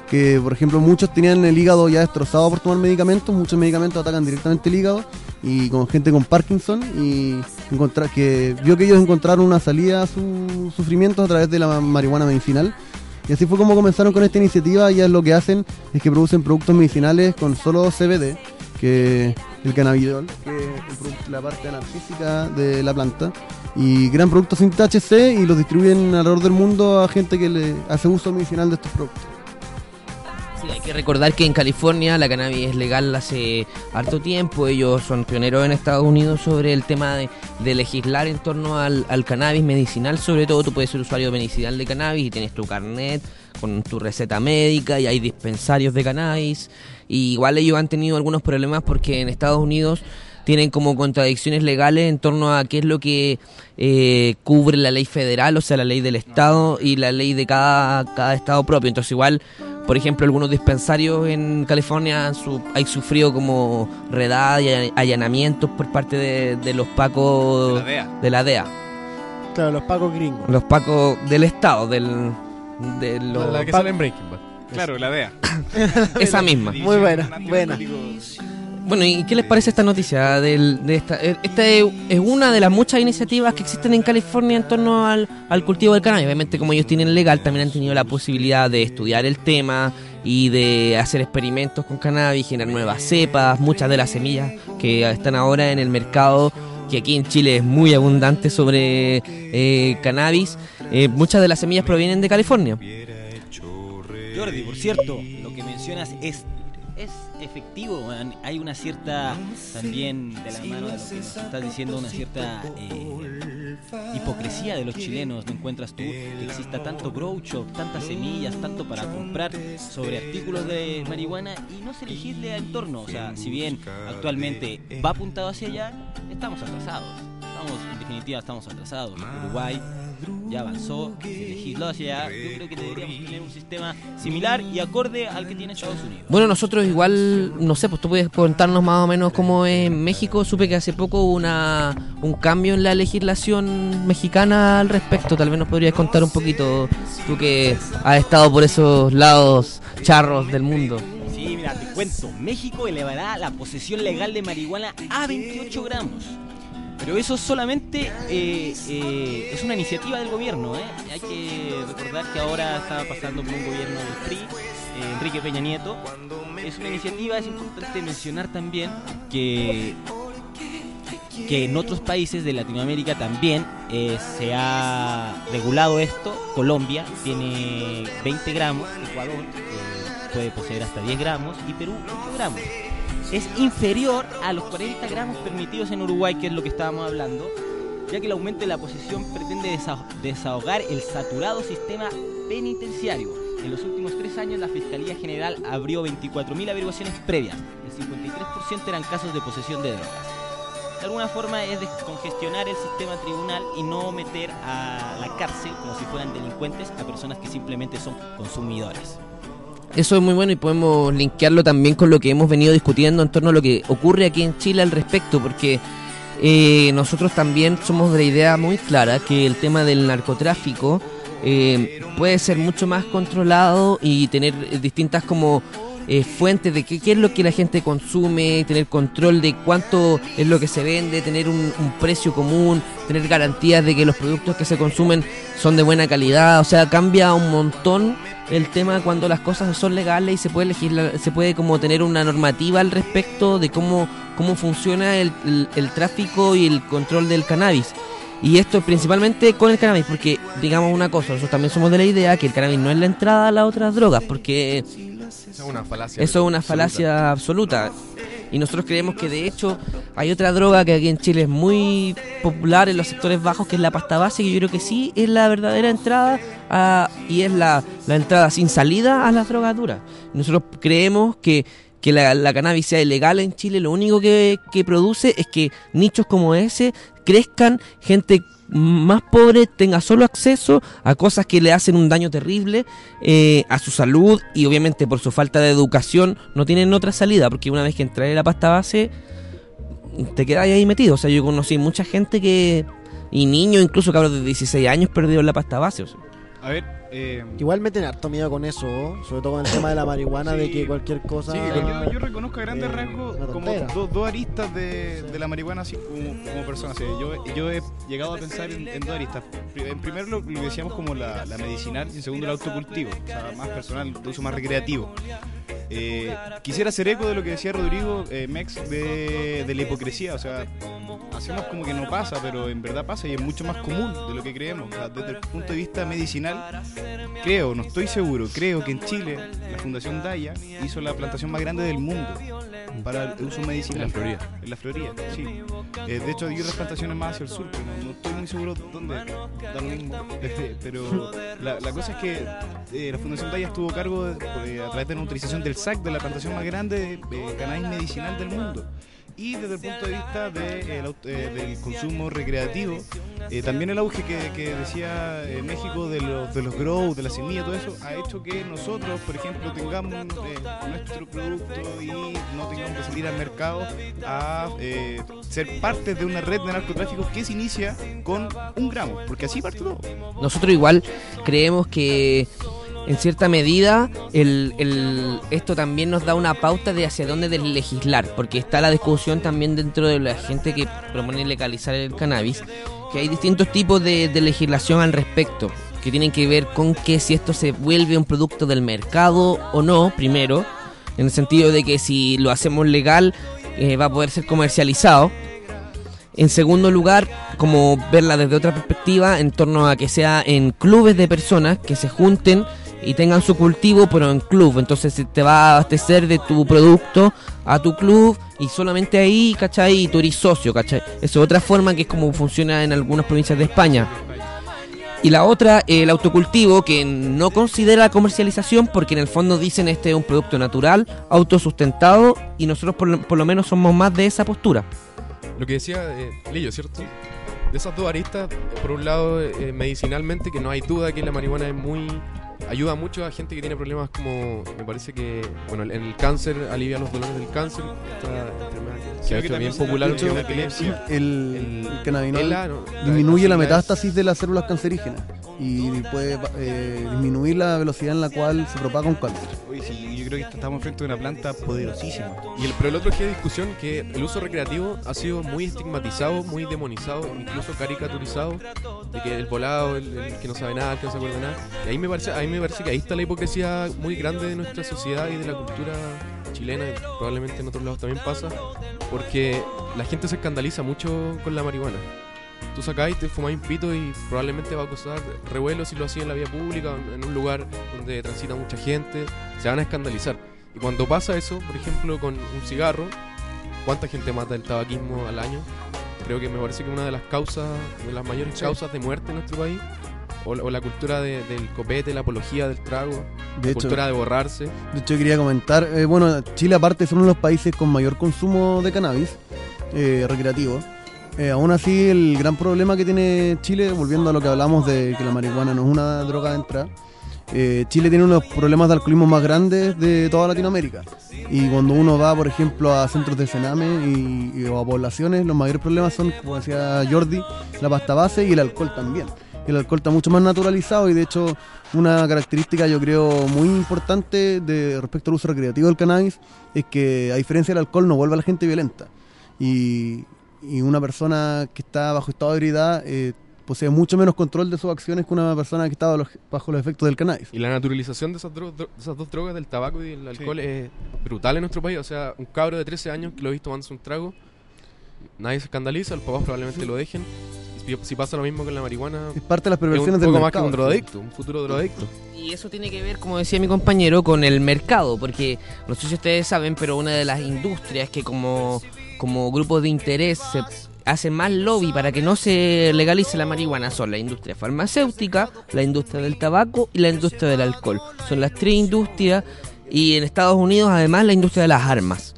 que por ejemplo muchos tenían el hígado ya destrozado por tomar medicamentos, muchos medicamentos atacan directamente el hígado y con gente con Parkinson y encontrar que vio que ellos encontraron una salida a sus sufrimientos a través de la marihuana medicinal. Y así fue como comenzaron con esta iniciativa. Ellas lo que hacen es que producen productos medicinales con solo CBD, que el cannabidiol, que es la parte analgésica de la planta, y crean productos sin THC y los distribuyen alrededor del mundo a gente que le hace uso medicinal de estos productos. Hay que recordar que en California la cannabis es legal hace harto tiempo. Ellos son pioneros en Estados Unidos sobre el tema de, legislar en torno al, al cannabis medicinal. Sobre todo, tú puedes ser usuario medicinal de cannabis y tienes tu carnet con tu receta médica y hay dispensarios de cannabis. Y igual ellos han tenido algunos problemas porque en Estados Unidos tienen como contradicciones legales en torno a qué es lo que eh, cubre la ley federal, o sea, la ley del Estado y la ley de cada, cada Estado propio. Entonces igual, por ejemplo, algunos dispensarios en California han, su- hay sufrido como redada y allanamientos por parte de, de los pacos De la DEA. de la DEA. Claro, los pacos gringos. Los pacos del Estado, del... De La, los la que pa- sale en Breaking Bad. Claro, la DEA. esa misma. Muy buena, buena. Bueno, ¿y qué les parece esta noticia? Del, de esta eh, esta es es una de las muchas iniciativas que existen en California en torno al, al cultivo del cannabis. Obviamente, como ellos tienen legal, también han tenido la posibilidad de estudiar el tema y de hacer experimentos con cannabis, generar nuevas cepas, muchas de las semillas que están ahora en el mercado, que aquí en Chile es muy abundante sobre eh, cannabis. eh, muchas de las semillas provienen de California. Jordi, por cierto, lo que mencionas es, es efectivo. Hay una cierta, también de la mano de lo que nos estás diciendo, una cierta eh, hipocresía de los chilenos. ¿No encuentras tú que exista tanto grow shop, tantas semillas, tanto para comprar sobre artículos de marihuana y no se legisle al entorno? O sea, si bien actualmente va apuntado hacia allá, estamos atrasados. Estamos, en definitiva, estamos atrasados. Uruguay ya avanzó, se legisló hacia allá. Yo creo que deberíamos tener un sistema similar y acorde al que tiene Estados Unidos. Bueno, nosotros igual, no sé, pues tú puedes contarnos más o menos cómo es en México. Supe que hace poco hubo una, un cambio en la legislación mexicana al respecto. Tal vez nos podrías contar un poquito, tú que has estado por esos lados charros del mundo. Sí, mira, te cuento. México elevará la posesión legal de marihuana a 28 gramos. Pero eso solamente eh, eh, es una iniciativa del gobierno. ¿eh? Hay que recordar que ahora está pasando por un gobierno del PRI, eh, Enrique Peña Nieto. Es una iniciativa, es importante mencionar también que, que en otros países de Latinoamérica también eh, se ha regulado esto. Colombia tiene 20 gramos, Ecuador puede poseer hasta 10 gramos y Perú 8 gramos es inferior a los 40 gramos permitidos en Uruguay, que es lo que estábamos hablando, ya que el aumento de la posesión pretende desa- desahogar el saturado sistema penitenciario. En los últimos tres años, la Fiscalía General abrió 24.000 averiguaciones previas. El 53% eran casos de posesión de drogas. De alguna forma es descongestionar el sistema tribunal y no meter a la cárcel como si fueran delincuentes a personas que simplemente son consumidoras. Eso es muy bueno y podemos linkearlo también con lo que hemos venido discutiendo en torno a lo que ocurre aquí en Chile al respecto, porque eh, nosotros también somos de la idea muy clara que el tema del narcotráfico eh, puede ser mucho más controlado y tener eh, distintas como eh, fuentes de qué, qué es lo que la gente consume, tener control de cuánto es lo que se vende, tener un, un precio común, tener garantías de que los productos que se consumen son de buena calidad, o sea, cambia un montón el tema cuando las cosas son legales y se puede legislar, se puede como tener una normativa al respecto de cómo, cómo funciona el, el- el tráfico y el control del cannabis. Y esto principalmente con el cannabis, porque digamos una cosa, nosotros también somos de la idea que el cannabis no es la entrada a las otras drogas, porque Eso es una falacia. eso es una absoluta. Y nosotros creemos que de hecho hay otra droga que aquí en Chile es muy popular en los sectores bajos, que es la pasta base, que yo creo que sí es la verdadera entrada a- y es la, la entrada sin salida a las drogas duras. Nosotros creemos que, que la, la cannabis sea ilegal en Chile, lo único que, que produce es que nichos como ese crezcan, gente más pobre tenga solo acceso a cosas que le hacen un daño terrible eh, a su salud y obviamente por su falta de educación no tienen otra salida porque una vez que entras en la pasta base te quedas ahí metido. O sea, yo conocí mucha gente que y niños, incluso cabros de 16 años perdidos en la pasta base. A ver, eh, Igual me tiene harto miedo con eso, sobre todo con el tema de la marihuana, de Sí. que cualquier cosa. Sí, yo, yo reconozco a grandes eh, rasgos como tontera. do- dos aristas de, de la marihuana así como, como persona. Sea, yo, yo he llegado a pensar en, en dos aristas. En primer lo, lo que decíamos como la, la medicinal y en segundo el autocultivo, o sea, más personal, de uso más recreativo. Eh, quisiera hacer eco de lo que decía Rodrigo eh, Mex de, de la hipocresía, o sea, hacemos como que no pasa, pero en verdad pasa y es mucho más común de lo que creemos. O sea, desde el punto de vista medicinal, creo, no estoy seguro, creo que en Chile la Fundación Daya hizo la plantación más grande del mundo para el uso medicinal. En la Florida. En la Florida, sí. Eh, de hecho, hay otras plantaciones más hacia el sur, pero no, no estoy muy seguro dónde. Da lo mismo. Este, pero la, la cosa es que eh, la Fundación Daya estuvo a cargo de- eh, a través de la utilización del SAC, de la plantación más grande de, de cannabis medicinal del mundo. Y desde el punto de vista de, el aut- eh, del consumo recreativo, eh, también el auge que, que decía eh, México de los, de los grow, de la semilla, todo eso, ha hecho que nosotros, por ejemplo, tengamos eh, nuestro producto y no tengamos que salir al mercado a eh, ser parte de una red de narcotráfico que se inicia con un gramo, porque así parte todo. Nosotros igual creemos que en cierta medida el, el- esto también nos da una pauta de hacia dónde legislar, porque está la discusión también dentro de la gente que propone legalizar el cannabis, que hay distintos tipos de, de legislación al respecto, que tienen que ver con que si esto se vuelve un producto del mercado o no, primero, en el sentido de que si lo hacemos legal eh, va a poder ser comercializado. En segundo lugar, como verla desde otra perspectiva, en torno a que sea en clubes de personas que se junten y tengan su cultivo, pero en club. Entonces te va a abastecer de tu producto a tu club y solamente ahí, ¿cachai? Y tú eres socio, ¿cachai? Esa es otra forma que es como funciona en algunas provincias de España. Y la otra, el autocultivo, que no considera la comercialización porque en el fondo dicen este es un producto natural, autosustentado y nosotros por lo, por lo menos somos más de esa postura. Lo que decía eh, Lillo, ¿cierto? de esas dos aristas, por un lado, eh, medicinalmente, que no hay duda que la marihuana es muy ayuda mucho a gente que tiene problemas como me parece que bueno en el cáncer alivia los dolores del cáncer esta enfermedad que se ha hecho bien popular. El, El- el cannabinol ELA, ¿no? disminuye la metástasis de las células cancerígenas y puede eh, disminuir la velocidad en la cual se propaga un cáncer. Oye, sí, yo creo que estamos frente a una planta poderosísima. Y el, pero el otro es que hay discusión que el uso recreativo ha sido muy estigmatizado, muy demonizado, incluso caricaturizado, de que el volado, el, el que no sabe nada, el que no se acuerda de nada. Y ahí me parece, a mí me parece que ahí está la hipocresía muy grande de nuestra sociedad y de la cultura chilena, y probablemente en otros lados también pasa, porque la gente se escandaliza mucho con la marihuana. Tú sacáis, te fumáis un pito y probablemente va a causar revuelo si lo hacía en la vía pública, en un lugar donde transita mucha gente, se van a escandalizar. Y cuando pasa eso, por ejemplo, con un cigarro, ¿cuánta gente mata el tabaquismo al año? Creo que me parece que una de las causas, de las mayores Sí. causas de muerte en nuestro país, o, la- o la cultura de- del copete, la apología del trago, De la hecho, cultura de borrarse. De hecho, quería comentar, eh, bueno, Chile aparte es uno de los países con mayor consumo de cannabis eh, recreativo. Eh, aún así, el gran problema que tiene Chile, volviendo a lo que hablamos de que la marihuana no es una droga de entrada, eh, Chile tiene uno de los problemas de alcoholismo más grandes de toda Latinoamérica. Y cuando uno va, por ejemplo, a centros de cename y, y- o a poblaciones, los mayores problemas son, como decía Jordi, la pasta base y el alcohol también. El alcohol está mucho más naturalizado y de hecho una característica yo creo muy importante de respecto al uso recreativo del cannabis es que a diferencia del alcohol no vuelve a la gente violenta. Y, y una persona que está bajo estado de ebriedad eh, posee mucho menos control de sus acciones que una persona que está bajo los, bajo los efectos del cannabis. Y la naturalización de esas, dro- dro- de esas dos drogas, del tabaco y del alcohol, es brutal en nuestro país. O sea, un cabro de 13 años que lo he visto tomándose un trago, nadie se escandaliza, los papás probablemente lo dejen. Si, si pasa lo mismo con la marihuana, Es parte de las es un perversiones del poco más que un drogadicto, un futuro drogadicto. Y eso tiene que ver, como decía mi compañero, con el mercado, porque no sé si ustedes saben, pero una de las industrias que como, como grupo de interés se hace más lobby para que no se legalice la marihuana son la industria farmacéutica, la industria del tabaco y la industria del alcohol. Son las tres industrias y en Estados Unidos además la industria de las armas,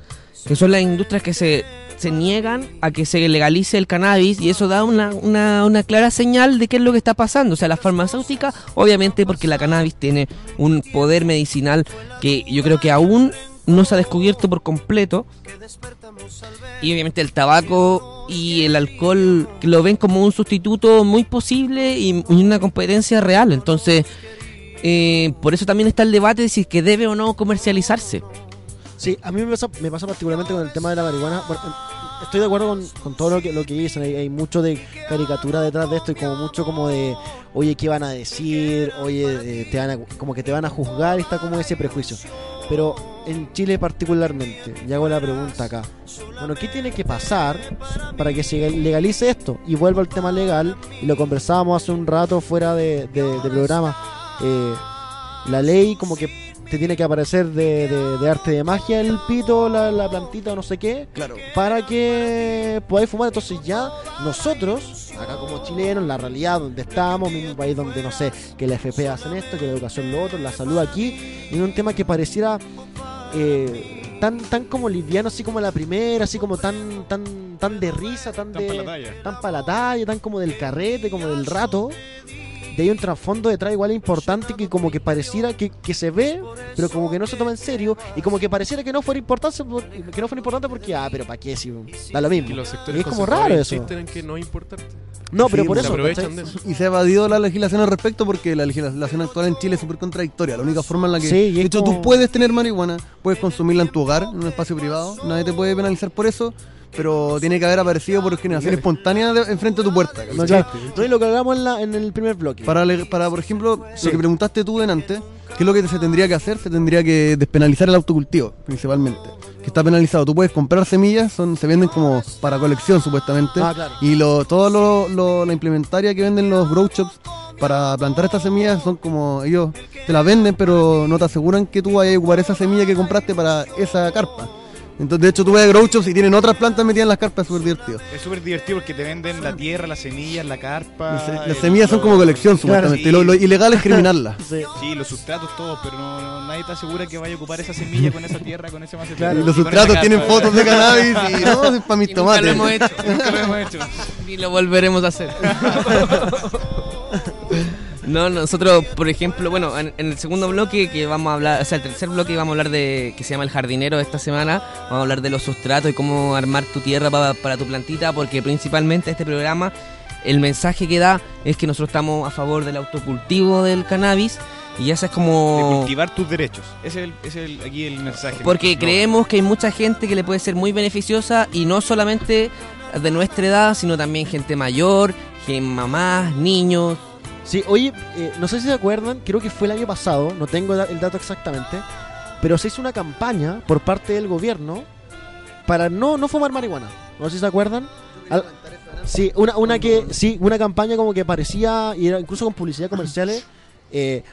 que son las industrias que se, se niegan a que se legalice el cannabis y eso da una, una, una clara señal de qué es lo que está pasando. O sea, la farmacéutica, obviamente porque la cannabis tiene un poder medicinal que yo creo que aún no se ha descubierto por completo. Y obviamente el tabaco y el alcohol que lo ven como un sustituto muy posible y, y una competencia real. Entonces, eh, por eso también está el debate de si es que debe o no comercializarse. Sí, a mí me pasa, me pasa particularmente con el tema de la marihuana. Em, estoy de acuerdo con, todo lo que, lo que dicen. Hay, hay mucho de caricatura detrás de esto y como mucho como de, oye, ¿qué van a decir? Oye, eh, te van a, como que te van a juzgar está como ese prejuicio. Pero en Chile particularmente, y hago la pregunta acá. Bueno, ¿qué tiene que pasar para que se legalice esto? Y vuelvo al tema legal, y lo conversábamos hace un rato fuera de, de- de programa. Eh, la ley como que te tiene que aparecer de, de- de arte de magia el pito, la, la plantita o no sé qué, Claro. para que podáis fumar. Entonces ya nosotros, acá como chilenos, la realidad donde estamos, mismo país donde, no sé, que la FP hacen esto, que la educación lo otro, la salud aquí, en un tema que pareciera eh, tan tan como liviano, así como la primera, así como tan tan tan de risa, tan, Tan de... para la talla. tan para la talla, tan como del carrete, como del rato. De ahí un trasfondo detrás igual importante que como que pareciera que, que se ve, pero como que no se toma en serio y como que pareciera que no fuera importante, por- que no fuera importante porque, ah, pero ¿para qué? Si da lo Y mismo. los Y es como raro eso. en que no pero Sí, por eso. aprovechan ¿cachai? de eso. Y se ha evadido la legislación al respecto porque la legislación actual en Chile es súper contradictoria. La única forma en la que. Sí, y de hecho, como- tú puedes tener marihuana, puedes consumirla en tu hogar, en un espacio privado, nadie te puede penalizar por eso, pero tiene que haber aparecido por generación espontánea de- enfrente de tu puerta. ¿cachai? No, claro. No, y lo que hablamos en, la- en el primer bloque. Para, para, por ejemplo, Sí. lo que preguntaste tú delante, ¿qué es lo que se tendría que hacer? Se tendría que despenalizar el autocultivo, principalmente. Que está penalizado. Tú puedes comprar semillas, son se venden como para colección, supuestamente. Ah, claro. Y lo, todo lo, lo- la implementaria que venden los grow shops para plantar estas semillas son como ellos te las venden, pero no te aseguran que tú vayas a ocupar esa semilla que compraste para esa carpa. Entonces, de hecho, tú ves grow shops y tienen otras plantas metidas en las carpas, es súper divertido. Es súper divertido porque te venden la tierra, las semillas, la carpa. Las, se- las el- semillas son como colección, supuestamente. Sí. y Lo, lo ilegal es criminarlas. Sí. Sí, los sustratos todos, pero no, no- nadie te asegura que vaya a ocupar esa semilla con esa tierra, con ese macetero. Claro. Y los sustratos tienen carpa. fotos de cannabis y no, es para mis Y nunca lo tomates. hemos hecho. Nunca lo hemos hecho. Ni lo volveremos a hacer. No, nosotros, por ejemplo, bueno, en, en el segundo bloque que vamos a hablar, o sea, el tercer bloque vamos a hablar de, que se llama El Jardinero esta semana, vamos a hablar de los sustratos y cómo armar tu tierra pa- para tu plantita, porque principalmente este programa, el mensaje que da es que nosotros estamos a favor del autocultivo del cannabis y esa es De como... cultivar tus derechos. Ese es, el, ese es el- aquí el mensaje. Porque No. creemos que hay mucha gente que le puede ser muy beneficiosa y no solamente de nuestra edad, sino también gente mayor, gente mamás, niños. Sí, oye, eh, no sé si se acuerdan, creo que fue el año pasado, no tengo el dato exactamente, pero se hizo una campaña por parte del gobierno para no, no fumar marihuana. No sé si se acuerdan. Al- sí, una, una que, sí, una campaña como que parecía, y era incluso con publicidad comerciales, eh,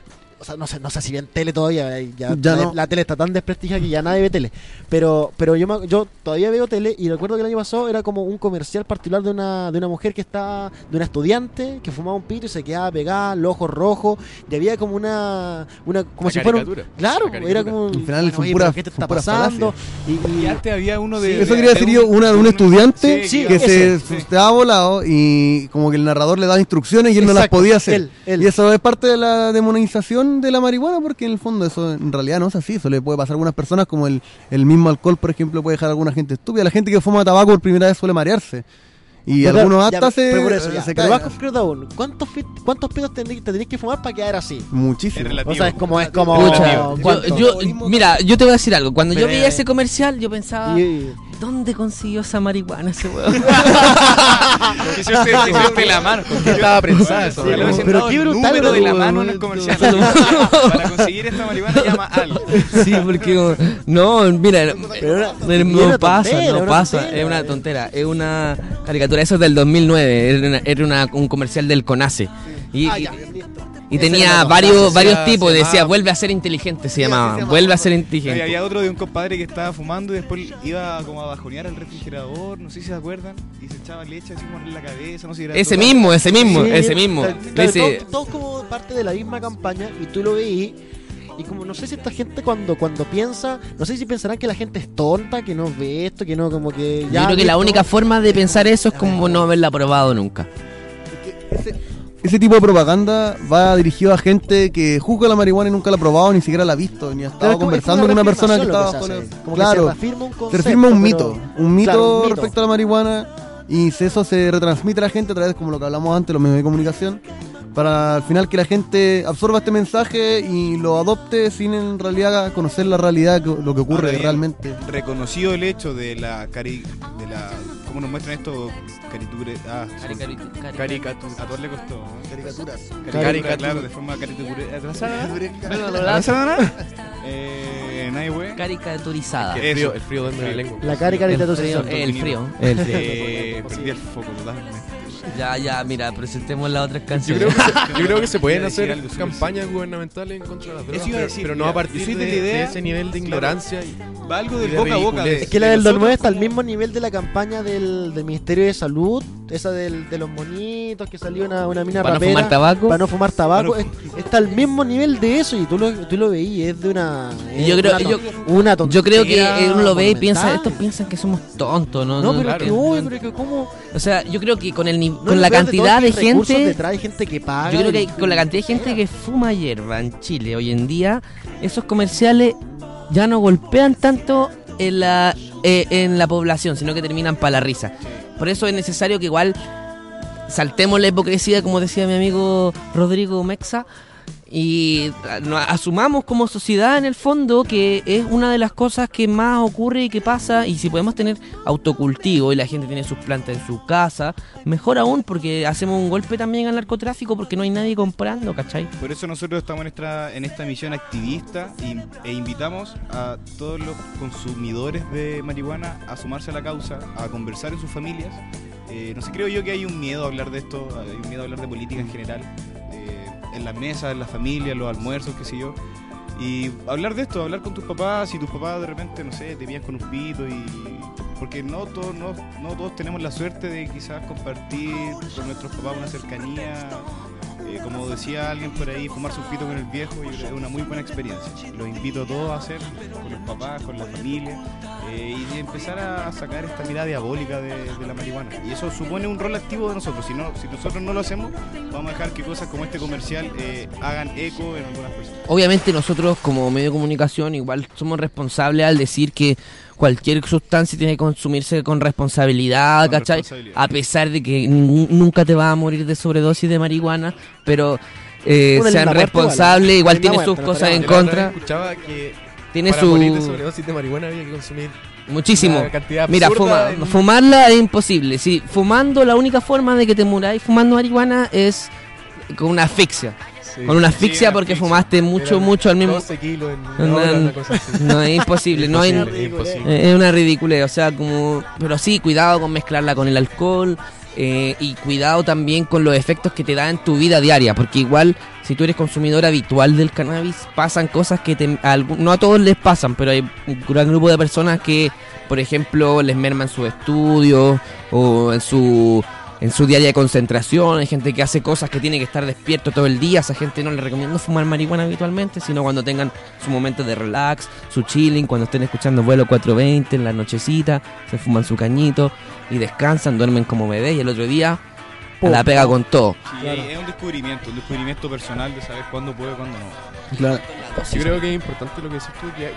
o sea, no sé, no sé si bien tele todavía, eh, ya, Ya la, no. la tele está tan desprestigiada que ya nadie ve tele. Pero, pero yo, me- yo todavía veo tele y recuerdo que el año pasado era como un comercial particular de una, de una mujer que está, de una estudiante que fumaba un pito y se quedaba pegada, los ojos rojos, y había como una, una como si fuera un, claro, Una era como Al final bueno, oye, pero ¿qué te está pasando? Y, Y y- antes había uno de. Eso quería de decir yo, una, un estudiante Sí, que se sí. estaba volado y como que el narrador le daba instrucciones y él no las podía hacer. él, él. Y eso es parte de la demonización de la marihuana porque en el fondo eso en realidad no es así. Eso le puede pasar a algunas personas como el, el mismo alcohol, por ejemplo, puede dejar a alguna gente estúpida. La gente que fuma tabaco por primera vez suele marearse. Y Ya, algunos ya, hasta se, pero por eso, ya, se pero caen. bajo concreto aún, ¿cuántos, cuántos pitos tendrí- te tenés que fumar para quedar así? Muchísimo. Relativo. O sea, es como, es como, yo, yo- mira, yo te voy a decir algo. Cuando yo Pero- veía ese comercial, yo pensaba, ¿dónde consiguió esa marihuana ese weón? Te la mano. qué estaba pensada eso? Pero hubiesen qué brutal, número de la mano en el comercial. Para conseguir esta marihuana llama al. sí, porque no, mira, Pero era- no, y era pasa, tontera, no pasa, es una tontera, es una caricatura, eso es del 2009, era, una- era una- un comercial del CONACE. Y, Ah, y- ya, listo. Y Ese tenía varios varios se tipos, llamaba- decía, vuelve a ser inteligente, se llamaba, vuelve a ser Y inteligente. había otro de un compadre que estaba fumando y después iba como a bajonear al refrigerador, no sé si se acuerdan, y se echaba leche así como en la cabeza, no sé si era Ese total- mismo, ese mismo, Sí, ese mismo. claro, Ese- todos, todos como parte de la misma campaña y tú lo veí y como no sé si esta gente cuando cuando piensa, no sé si pensarán que la gente es tonta, que no ve esto, que no como que ya Yo creo que la única forma de pensar eso es como no haberla probado nunca. Ese tipo de propaganda va dirigido a gente que juzga la marihuana y nunca la ha probado, ni siquiera la ha visto, ni ha estado es conversando con una persona que estaba. Como que Claro, se reafirma un se concepto, reafirma un pero- mito, un mito Claro, un mito. respecto a la marihuana y eso se retransmite a la gente a través, como lo que hablamos antes, los medios de comunicación, para al final que la gente absorba este mensaje y lo adopte sin en realidad conocer la realidad, lo que ocurre Ahora realmente. Reconocido el hecho de la cari de la cómo nos muestran esto caricatura ah, caricatura a todos le costó. Caricaturas. caricatura claro de forma caricatura atrasada eh nadie güey Caricaturizada. El frío, el frío duerme la lengua. La carica El de frío, el frío, el frío. eh, perdí el foco totalmente Ya, ya, mira, presentemos las otras Yo canciones. creo, que se, yo creo que se pueden hacer algo campañas gubernamentales en contra de las drogas, pero, decir, pero no a partir yo de, de la idea- de ese nivel de Claro. ignorancia. y- va algo del de boca a boca. Es que la de del nosotros 2009 está al mismo nivel de la campaña del, del Ministerio de Salud, esa del, de los monitos, que salió una, una mina Para no fumar tabaco. Para no fumar tabaco. Para está al mismo nivel de eso y tú lo, tú lo veí, es de una. es Yo creo- una, yo- una Yo creo que uno lo ve y piensa, estos piensan que somos tontos, ¿no? No, pero claro. que, pero que ¿cómo? O sea, yo creo que con el ni- No, con la de cantidad de gente, que paga. yo creo que con la cantidad de gente que fuma hierba en Chile hoy en día, esos comerciales ya no golpean tanto en la eh, en la población, sino que terminan para la risa. Por eso es necesario que igual saltemos la hipocresía, como decía mi amigo Rodrigo Mexa, y ah, asumamos como sociedad en el fondo que es una de las cosas que más ocurre y que pasa, y si podemos tener autocultivo y la gente tiene sus plantas en su casa, mejor aún porque hacemos un golpe también al narcotráfico porque no hay nadie comprando, ¿cachai? Por eso nosotros estamos en esta, en esta misión activista e invitamos a todos los consumidores de marihuana a sumarse a la causa, a conversar en sus familias. Eh, no sé, creo yo que hay un miedo a hablar de esto, hay un miedo a hablar de política en general, en las mesas, en la familia, los almuerzos, qué sé yo. Y hablar de esto, hablar con tus papás, si tus papás de repente, no sé, te pillan con un pito y... Porque no todos, no, no todos tenemos la suerte de quizás compartir con nuestros papás una cercanía. Eh, como decía alguien por ahí, fumarse un pito con el viejo es una muy buena experiencia. Los invito a todos a hacer con los papás, con la familia eh, y empezar a sacar esta mirada diabólica de, de la marihuana. Y eso supone un rol activo de nosotros. Si, no, si nosotros no lo hacemos, vamos a dejar que cosas como este comercial eh, hagan eco en algunas personas. Obviamente nosotros como medio de comunicación igual somos responsables al decir que cualquier sustancia tiene que consumirse con responsabilidad, Con ¿cachai? responsabilidad. A pesar de que nunca te vas a morir de sobredosis de marihuana, pero eh, sean responsables, igual. tiene sus cosas en contra, vez escuchaba que tiene para morir de su... sobredosis de marihuana había que consumir Muchísimo. Mira, fuma- en- fumarla es imposible. Sí, fumando la única forma de que te muráis fumando marihuana es con una asfixia. Sí. Con una asfixia porque asfixia. fumaste mucho, mucho al mismo... 12 kilos en No, cosa así. No, es imposible. no hay... Imposible, imposible. Eh, Es una ridiculez, o sea, como... Pero sí, cuidado con mezclarla con el alcohol eh, y cuidado también con los efectos que te da en tu vida diaria, porque igual si tú eres consumidor habitual del cannabis, pasan cosas que te, a no a todos les pasan, pero hay un gran grupo de personas que, por ejemplo, les merman sus estudios o en su... En su diaria de concentración, hay gente que hace cosas que tiene que estar despierto todo el día. A esa gente no le recomiendo fumar marihuana habitualmente, sino cuando tengan su momento de relax, su chilling, cuando estén escuchando vuelo 420 en la nochecita, se fuman su cañito y descansan, duermen como bebés y el otro día la pega con todo. Sí, Claro. es un descubrimiento, un descubrimiento personal de saber cuándo puede, cuándo no. Claro. Yo creo que es importante lo que dices tú, que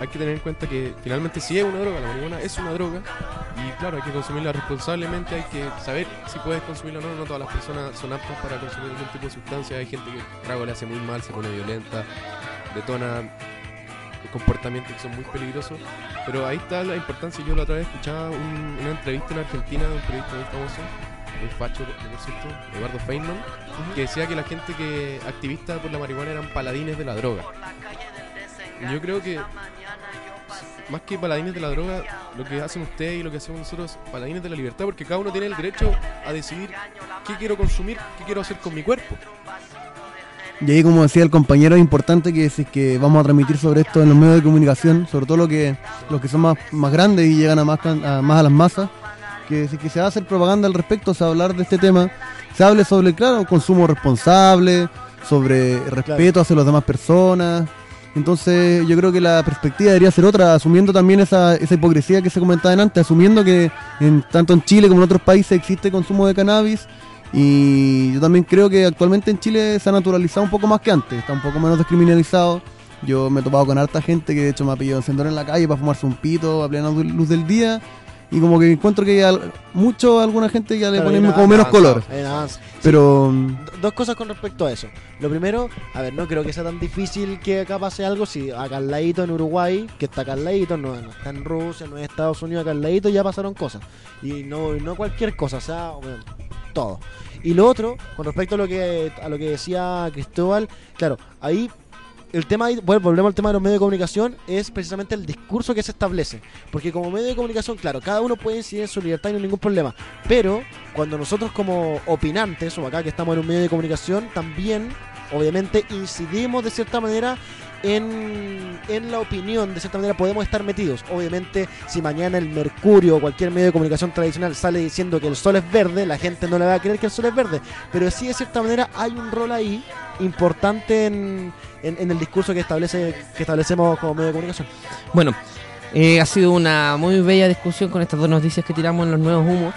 hay, que tener en cuenta que finalmente sí es una droga, la marihuana es una droga. Y claro, hay que consumirla responsablemente, hay que saber si puedes consumirla o no, no todas las personas son aptas para consumir algún tipo de sustancia, hay gente que el trago le hace muy mal, se pone violenta, detona comportamientos que son muy peligrosos, pero ahí está la importancia, yo la otra vez escuchaba un- una entrevista en Argentina de un periodista muy famoso, muy facho por cierto, Eduardo Feynman, que decía que la gente que activista por la marihuana eran paladines de la droga. Yo creo que más que paladines de la droga, lo que hacen ustedes y lo que hacemos nosotros es paladines de la libertad, porque cada uno tiene el derecho a decidir qué quiero consumir, qué quiero hacer con mi cuerpo. Y ahí, como decía el compañero, es importante que si es que vamos a transmitir sobre esto en los medios de comunicación, sobre todo lo que, los que son más, más grandes y llegan a más, a más a las masas, que si es que se va a hacer propaganda al respecto, o sea, hablar de este tema, se hable sobre, claro, consumo responsable, sobre respeto hacia las demás personas. Entonces, yo creo que la perspectiva debería ser otra, asumiendo también esa, esa hipocresía que se comentaba antes, asumiendo que en, tanto en Chile como en otros países existe consumo de cannabis y yo también creo que actualmente en Chile se ha naturalizado un poco más que antes, está un poco menos descriminalizado. Yo me he topado con harta gente que de hecho me ha pedido encendedor en la calle para fumarse un pito a plena luz del día. Y como que encuentro que mucho a alguna gente ya le Claro, ponen como menos color. Pero Dos cosas con respecto a eso. Lo primero, a ver, no creo que sea tan difícil que acá pase algo si acá al ladito en Uruguay, que está acá al ladito, no, no está en Rusia, no es Estados Unidos, acá al ladito ya pasaron cosas. Y no, no cualquier cosa, o sea, bueno, todo. Y lo otro, con respecto a lo que a lo que decía Cristóbal, claro, ahí el tema, bueno, volvemos al tema de los medios de comunicación, es precisamente el discurso que se establece. Porque como medio de comunicación, claro, cada uno puede incidir en su libertad y no hay ningún problema. Pero cuando nosotros como opinantes, o acá que estamos en un medio de comunicación, también, obviamente, incidimos de cierta manera en, en la opinión, de cierta manera podemos estar metidos. Obviamente, si mañana el Mercurio o cualquier medio de comunicación tradicional sale diciendo que el sol es verde, la gente no le va a creer que el sol es verde. Pero sí, de cierta manera, hay un rol ahí importante en, en- en el discurso que establece que establecemos como medio de comunicación. Bueno, eh, ha sido una muy bella discusión con estas dos noticias que tiramos en los nuevos humos.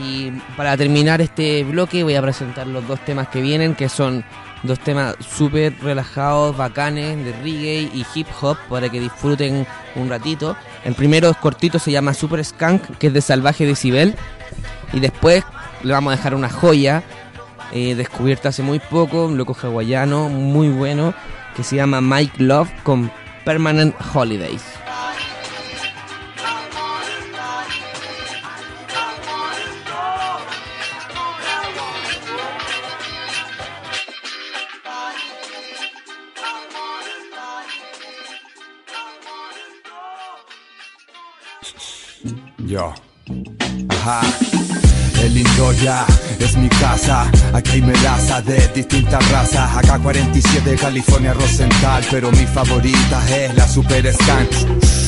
Y para terminar este bloque voy a presentar los dos temas que vienen, que son dos temas súper relajados, bacanes, de reggae y hip hop, para que disfruten un ratito. El primero es cortito, se llama Super Skunk, que es de Salvaje Decibel. Y después le vamos a dejar una joya, eh, descubierta hace muy poco, un loco hawaiano, muy bueno, que se llama Mike Love con Permanent Holidays. Es mi casa. Aquí hay melaza de distintas razas. Acá 47 California Rosenthal, pero mi favorita es la Super Scan.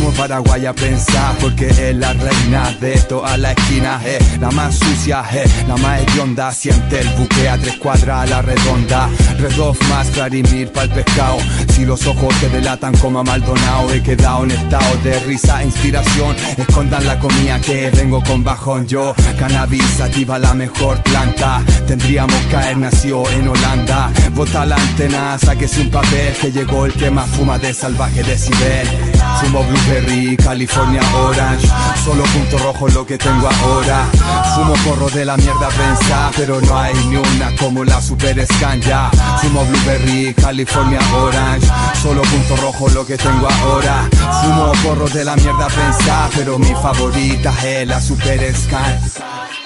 Como Paraguay a pensar porque es la reina de toda la esquina Es la más sucia, es la más hedionda Siente el buque a tres cuadras a la redonda. Redof más Clarimir pa'l pescado. Si los ojos te delatan como a Maldonado He quedado en estado de risa e inspiración. Escondan la comida que vengo con bajón. Yo, cannabis, activa la mejor planta. Tendríamos que haber nacido en Holanda. Bota la antena, sáquese un papel Que llegó el que más fuma de salvaje decibel Fumo blueberry, California orange. Solo punto rojo lo que tengo ahora. Fumo porro de la mierda pensar Pero no hay ni una como la super ya. Fumo blueberry, California orange. Solo punto rojo lo que tengo ahora. Fumo porro de la mierda pensar Pero mi favorita es la super scan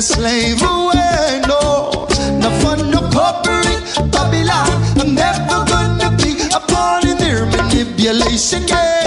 slave away, no. No fun, no corporate Babylon. I'm never gonna be a pawn in their manipulation games.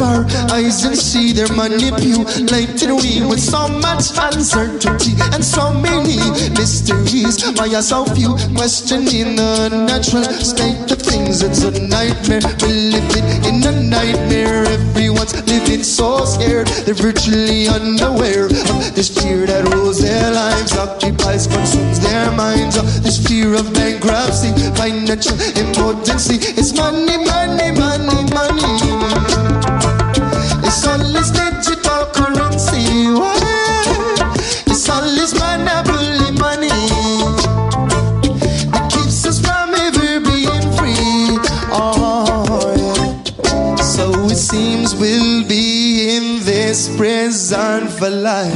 Our eyes and see their manipulating we with so much uncertainty and so many mysteries. Why are so few questioning the natural state of things? It's a nightmare. We're living in a nightmare. Everyone's living so scared. They're virtually unaware of this fear that rules their lives, occupies, consumes their minds. This fear of bankruptcy, financial impotency. It's money, money, money, money. alive.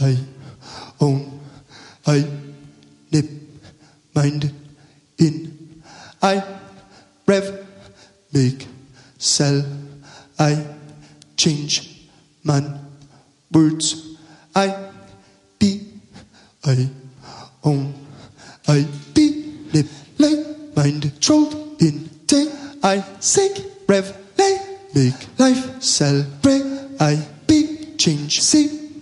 I own. I nip, mind, in. I rev, make, sell. I change man words. I be, I own. I be, lip, lay, mind, trolled in day. I sink, rev, lay, make life, celebrate. I be, change, see,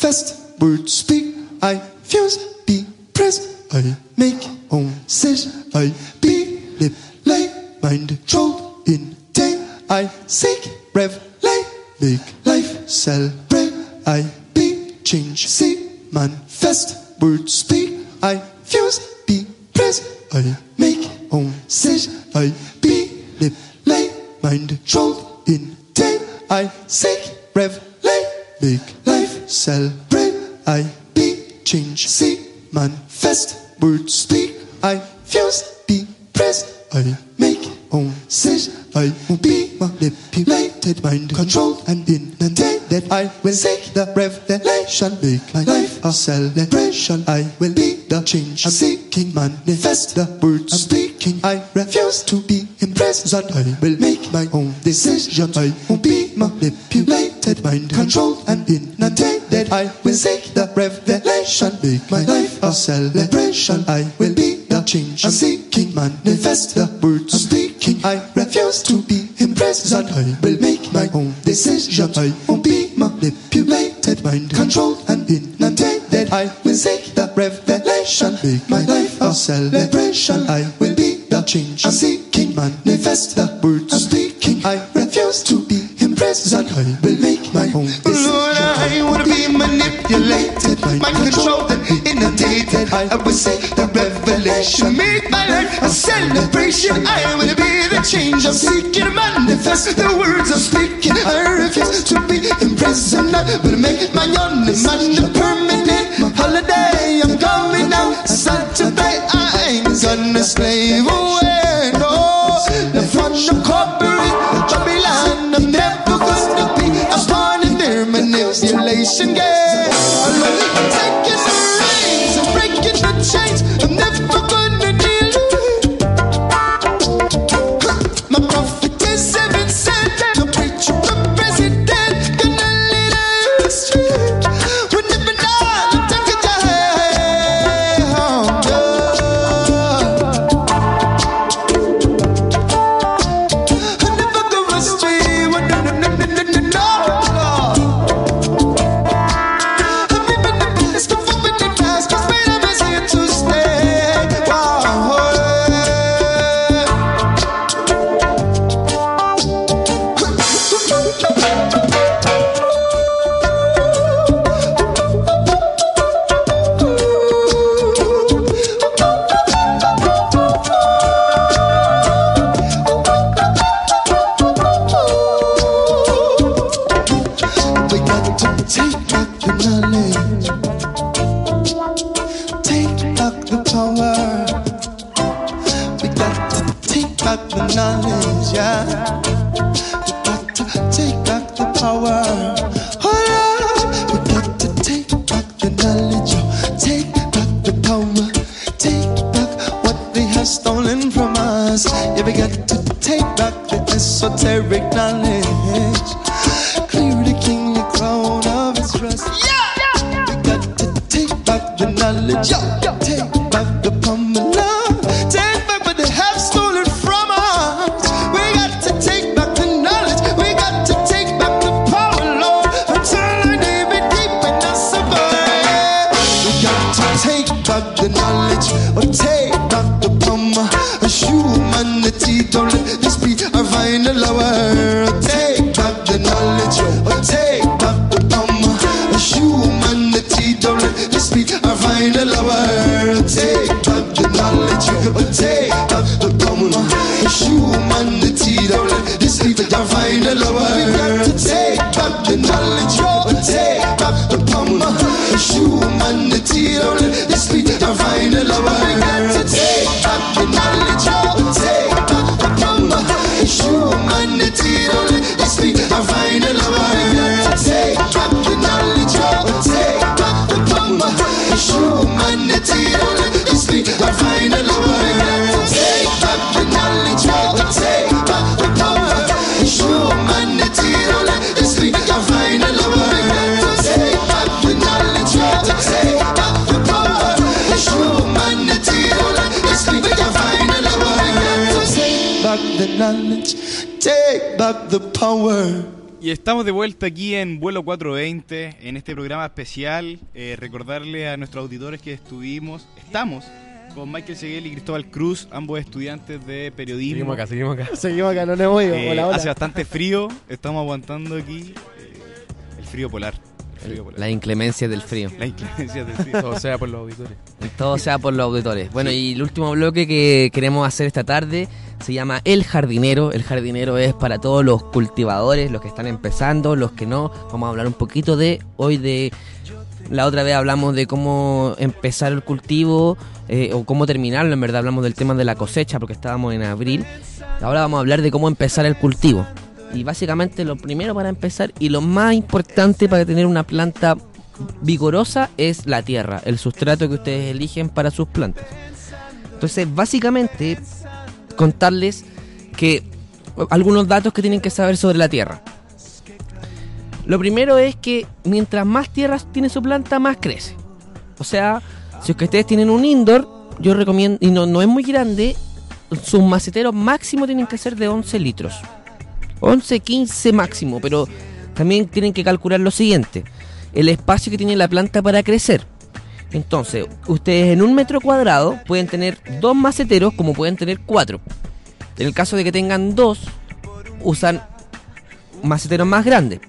manifest, words speak. I fuse, be, press. I make, own, sit. I be, lip, lay, mind, trolled in day. I seek, rev, lay, make life, celebrate. I be, change, see, manifest, words speak. I fuse, be, press. I make, own, sit. I be, lip, lay, mind, trolled in day. I seek, rev, lay, make celebrate. I be, change, see, manifest, words speak. I fuse, be, press. I make, own, sit. I will be manipulated, mind controlled, and in a day that I will seek the revelation, make my life a celebration. I will be the change I'm seeking, manifest the words I'm speaking. I refuse to be imprisoned. I will make my own decisions. I will be manipulated, mind controlled, and in a day that I will seek the revelation, make my life a celebration. I will be the change I'm seeking, manifest the words I'm speaking. I refuse to be imprisoned. I will make my own decisions. I won't be manipulated, mind controlled, and in a day that I will seek the revelation, make my life a celebration. I will be the change I'm seeking, manifest the imprisoned. I will make my own decisions. Lord, I wanna be manipulated, mind controlled, and in a day I will say the revelation. Make my life a celebration. I wanna be the change I'm seeking, manifest the words I'm speaking. I refuse to be imprisoned. I will make my own man a permanent holiday. I'm coming out Saturday. I ain't gonna slave nation gave. Especial. Eh, recordarle a nuestros auditores que estuvimos, estamos con Michael Seguel y Cristóbal Cruz, ambos estudiantes de periodismo. Seguimos acá, seguimos acá. Seguimos acá, no nos hemos ido. Eh, Hola, hola. Hace bastante frío, estamos aguantando aquí eh, el frío polar. El frío polar. La inclemencia del frío. La inclemencia del frío. Todo sea por los auditores. Todo sea por los auditores. Bueno, y el último bloque que queremos hacer esta tarde se llama El Jardinero. El Jardinero es para todos los cultivadores, los que están empezando, los que no. Vamos a hablar un poquito de hoy de... La otra vez hablamos de cómo empezar el cultivo eh, o cómo terminarlo. En verdad hablamos del tema de la cosecha porque estábamos en abril. Ahora vamos a hablar de cómo empezar el cultivo. Y básicamente lo primero para empezar y lo más importante para tener una planta vigorosa es la tierra, el sustrato que ustedes eligen para sus plantas. Entonces, básicamente, contarles que algunos datos que tienen que saber sobre la tierra. Lo primero es que mientras más tierras tiene su planta, más crece. O sea, si ustedes tienen un indoor, yo recomiendo, y no, no es muy grande, sus maceteros máximo tienen que ser de 11 litros. 11, 15 máximo, pero también tienen que calcular lo siguiente, el espacio que tiene la planta para crecer. Entonces, ustedes en un metro cuadrado pueden tener dos maceteros como pueden tener cuatro. En el caso de que tengan dos, usan maceteros más grandes,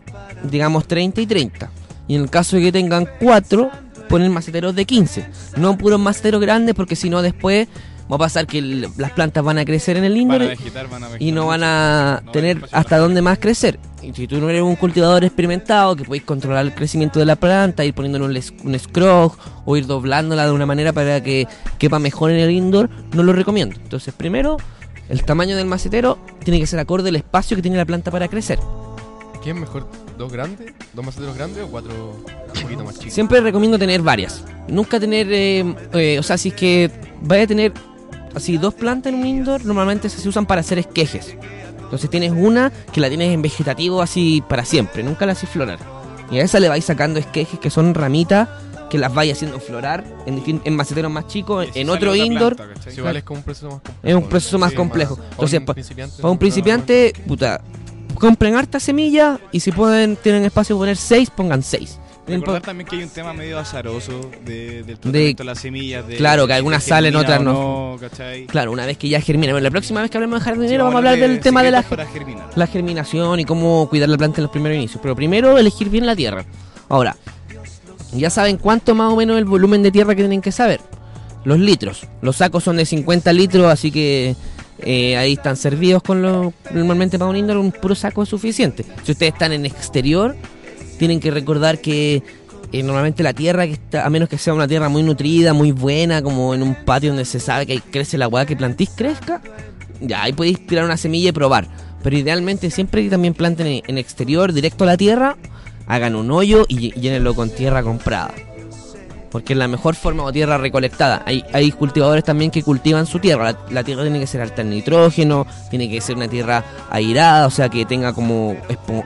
digamos 30 y 30. Y en el caso de que tengan cuatro, ponen maceteros de 15. No puros maceteros grandes porque si no después va a pasar que el- las plantas van a crecer en el Van indoor a vegetar, van a vegetar y no van a No tener hasta dónde más crecer. Y si tú no eres un cultivador experimentado que podéis controlar el crecimiento de la planta, ir poniéndole un, un scrog o ir doblándola de una manera para que quepa mejor en el indoor, no lo recomiendo. Entonces, primero, el tamaño del macetero tiene que ser acorde al espacio que tiene la planta para crecer. ¿Qué es mejor? ¿Dos grandes? ¿Dos maceteros grandes o cuatro un poquito más chicos? Siempre recomiendo tener varias. Nunca tener, eh, eh, o sea, si es que vaya a tener así dos plantas en un indoor, normalmente se usan para hacer esquejes. Entonces tienes una que la tienes en vegetativo así para siempre, nunca la haces florar. Y a esa le vais sacando esquejes que son ramitas que las vais haciendo florar en, en maceteros más chicos, en otro indoor. es como un proceso más complejo. Es un proceso más Sí, complejo. Para Entonces, un pa- principiante, para un principiante, puta, compren harta semilla y si pueden, tienen espacio para poner seis, pongan seis. Recordar también que hay un tema medio azaroso de, del tratamiento de, las semillas. De, Claro, que algunas salen, otras no. ¿cachai? Claro, una vez que ya germina. Bueno, la próxima vez que hablemos de jardinero Sí, vamos a hablar del tema de la, la germinación y cómo cuidar la planta en los primeros inicios. Pero primero elegir bien la tierra. Ahora, ya saben cuánto más o menos el volumen de tierra que tienen que saber. Los litros. Los sacos son de 50 litros, así que eh, ahí están servidos con lo normalmente para un indoor un puro saco es suficiente. Si ustedes están en exterior, tienen que recordar que eh, normalmente la tierra que está, a menos que sea una tierra muy nutrida, muy buena, como en un patio donde se sabe que crece la hueá que plantís crezca, ya ahí podéis tirar una semilla y probar. Pero idealmente siempre que también planten en, exterior, directo a la tierra, hagan un hoyo y lle- llénenlo con tierra comprada. Porque es la mejor forma o tierra recolectada. Hay, hay cultivadores también que cultivan su tierra. La, la tierra tiene que ser alta en nitrógeno, tiene que ser una tierra airada, o sea que tenga como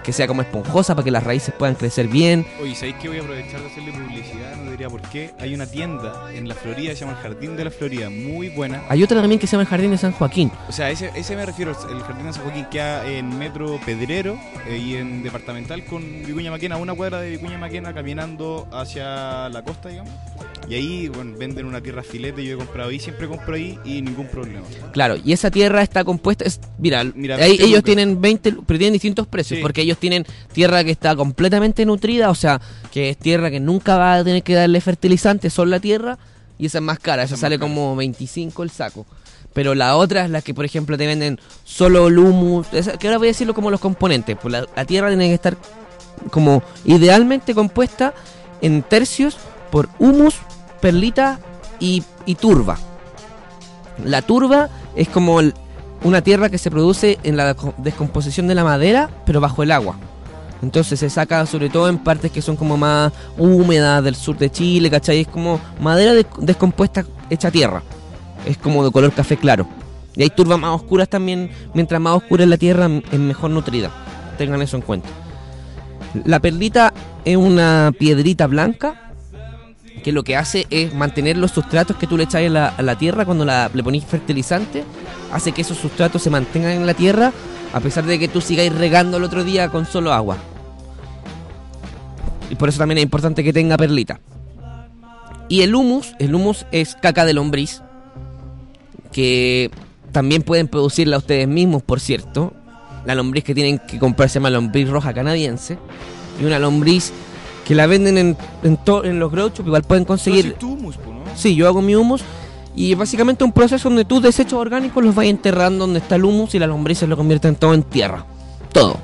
que sea como esponjosa para que las raíces puedan crecer bien. Oye, ¿sabéis que voy a aprovechar de hacerle publicidad? No diría por qué. Hay una tienda en la Florida, se llama el Jardín de la Florida, muy buena. Hay otra también que se llama el Jardín de San Joaquín. O sea, ese, ese me refiero, el Jardín de San Joaquín queda en Metro Pedrero eh, y en Departamental con Vicuña Maquena, una cuadra de Vicuña Maquena caminando hacia la costa, digamos. Y ahí, bueno, venden una tierra filete, yo he comprado ahí, siempre compro ahí y ningún problema. Claro, y esa tierra está compuesta. Es, mira, Mira, ahí 20 ellos lucas. tienen 20, lu- pero tienen distintos precios, Sí. porque ellos tienen tierra que está completamente nutrida, o sea, que es tierra que nunca va a tener que darle fertilizante, solo la tierra, y esa es más cara, esa es sale cara. como 25 el saco. Pero la otra es la que, por ejemplo, te venden solo el humus, esa- que ahora voy a decirlo como los componentes, pues la, la tierra tiene que estar como idealmente compuesta en tercios por humus, perlita y, turba. La turba es como una tierra que se produce en la co- descomposición de la madera, pero bajo el agua. Entonces se saca sobre todo en partes que son como más húmedas del sur de Chile, ¿cachai? Es como madera de- descompuesta hecha tierra. Es como de color café claro. Y hay turbas más oscuras también. Mientras más oscura es la tierra, es mejor nutrida. Tengan eso en cuenta. La perlita es una piedrita blanca que lo que hace es mantener los sustratos que tú le echas a la, a la tierra cuando le ponís fertilizante, hace que esos sustratos se mantengan en la tierra a pesar de que tú sigáis regando el otro día con solo agua. Y por eso también es importante que tenga perlita. Y el humus, el humus es caca de lombriz, que también pueden producirla ustedes mismos, por cierto. La lombriz que tienen que comprar se llama lombriz roja canadiense. Y una lombriz que la venden en, en, to- en los grow shop, igual pueden conseguir... Tu humus, ¿no? Sí, yo hago mi humus y es básicamente un proceso donde tus desechos orgánicos los vas enterrando donde está el humus y las lombrices lo convierten todo en tierra. Todo.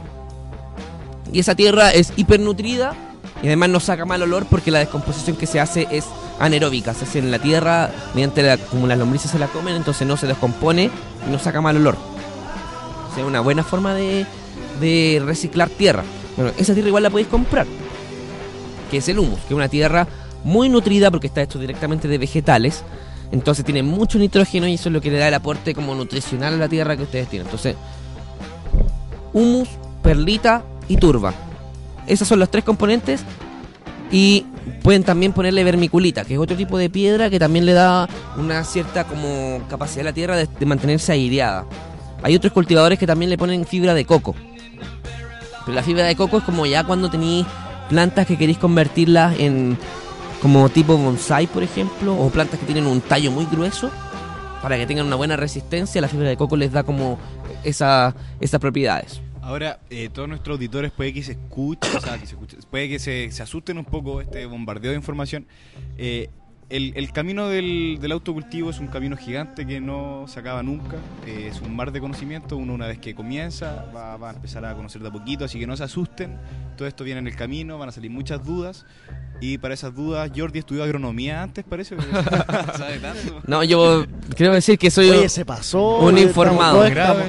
Y esa tierra es hipernutrida y además no saca mal olor porque la descomposición que se hace es anaeróbica. Se hace en la tierra mediante la, como las lombrices se la comen, entonces no se descompone y no saca mal olor. O sea, una buena forma de, de reciclar tierra. Bueno, esa tierra igual la podéis comprar que es el humus, que es una tierra muy nutrida porque está hecho directamente de vegetales. Entonces tiene mucho nitrógeno y eso es lo que le da el aporte como nutricional a la tierra que ustedes tienen. Entonces, humus, perlita y turba. Esos son los tres componentes. Y pueden también ponerle vermiculita, que es otro tipo de piedra que también le da una cierta como capacidad a la tierra de, mantenerse aireada. Hay otros cultivadores que también le ponen fibra de coco. Pero la fibra de coco es como ya cuando tenéis plantas que queréis convertirlas en como tipo bonsai, por ejemplo, o plantas que tienen un tallo muy grueso para que tengan una buena resistencia, la fibra de coco les da como esa, esas propiedades. Ahora, eh, todos nuestros auditores puede que se escuchen, puede que se, se asusten un poco este bombardeo de información. Eh, el, el camino del, del autocultivo es un camino gigante que no se acaba nunca. Eh, es un mar de conocimiento. Uno una vez que comienza va, va a empezar a conocer de a poquito, así que no se asusten. Todo esto viene en el camino, van a salir muchas dudas. Y para esas dudas, Jordi estudió agronomía antes, parece. sabe tanto. No, yo quiero decir que soy Oye, se pasó. un informado. estamos-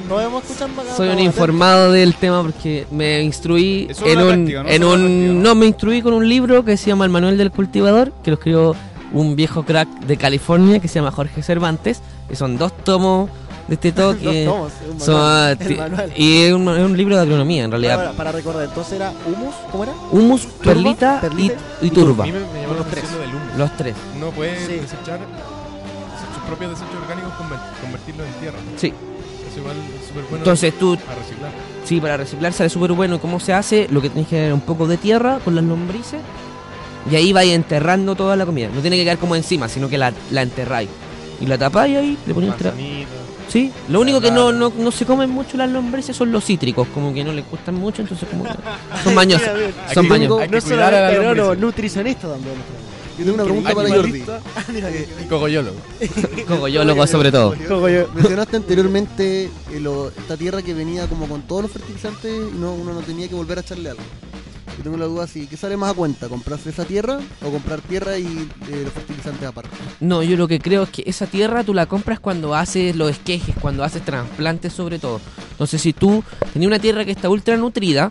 estamos, Soy un informado del tema porque me instruí en un, práctica, ¿no? en un práctica, ¿no? no me instruí con un libro que se llama El Manual del Cultivador, que lo escribió un viejo crack de California que se llama Jorge Cervantes, que son dos tomos de este Dos toque. tomos, un son, manual, el ti- manual. y es un, es un libro de agronomía en Para, realidad. para- para recordar, entonces era humus, ¿cómo era? Humus, perlita, perlita y, y turba. A mí me, me llamó Los tres. Los tres. Uno puede Sí. desechar sus propios desechos orgánicos, conver- convertirlos en tierra. Sí. Eso igual es súper bueno Entonces tú, a reciclar. sí, para reciclar sale súper bueno. ¿Cómo se hace? Lo que tienes que generar un poco de tierra con las lombrices y ahí vais enterrando toda la comida. No tiene que quedar como encima, sino que la, la enterráis. Y la tapáis ahí, le ponéis tra-. Sí, lo único que no, no, no se comen mucho las lombrices son los cítricos, como que no les gustan mucho, entonces como que son mañosos. Son mañosos. No lombrices. nutricionista también. Yo tengo una pregunta para Jordi. Y cogollolo. Cogollólogos sobre todo. Mencionaste anteriormente eh, lo- esta tierra que venía como con todos los fertilizantes y no, uno no tenía que volver a echarle algo. Yo tengo la duda si, ¿qué sale más a cuenta? ¿Comprarse esa tierra o comprar tierra y eh, los fertilizantes aparte? No, yo lo que creo es que esa tierra tú la compras cuando haces los esquejes, cuando haces trasplantes sobre todo. Entonces si tú tenías una tierra que está ultra nutrida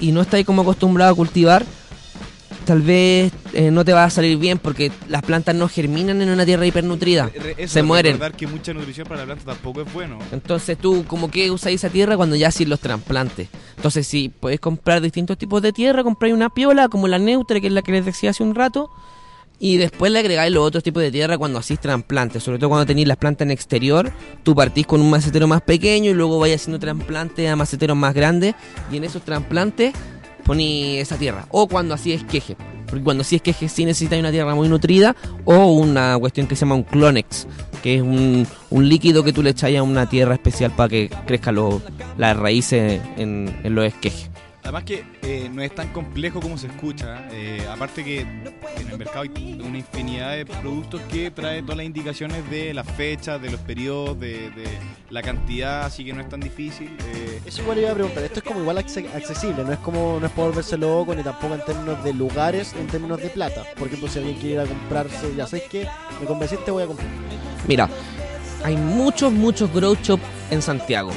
y no estás como acostumbrado a cultivar, tal vez eh, no te va a salir bien porque las plantas no germinan en una tierra hipernutrida. Eso, Se mueren. Recordar que mucha nutrición para la planta tampoco es bueno. Entonces tú como que usas esa tierra cuando ya haces los trasplantes. Entonces si puedes comprar distintos tipos de tierra, compráis una piola como la neutra, que es la que les decía hace un rato, y después le agregáis los otros tipos de tierra cuando hacéis trasplantes. Sobre todo cuando tenéis las plantas en exterior, tú partís con un macetero más pequeño y luego vais haciendo trasplantes a maceteros más grandes, y en esos trasplantes poní esa tierra. O cuando así esqueje. Porque cuando así esqueje sí necesitáis una tierra muy nutrida o una cuestión que se llama un clonex, que es un, un líquido que tú le echáis a una tierra especial para que crezcan las raíces en, en los esquejes. Además que eh, no es tan complejo como se escucha. eh, aparte que en el mercado hay una infinidad de productos que trae todas las indicaciones de las fechas, de los periodos, de, de la cantidad, así que no es tan difícil. eh, Eso igual iba a preguntar, esto es como igual acce- accesible, no es como no es por volverse loco ni tampoco en términos de lugares, en términos de plata. Por ejemplo, si alguien quiere ir a comprarse, ya sabes que me convenciste, voy a comprar. Mira, hay muchos, muchos grow shop en Santiago.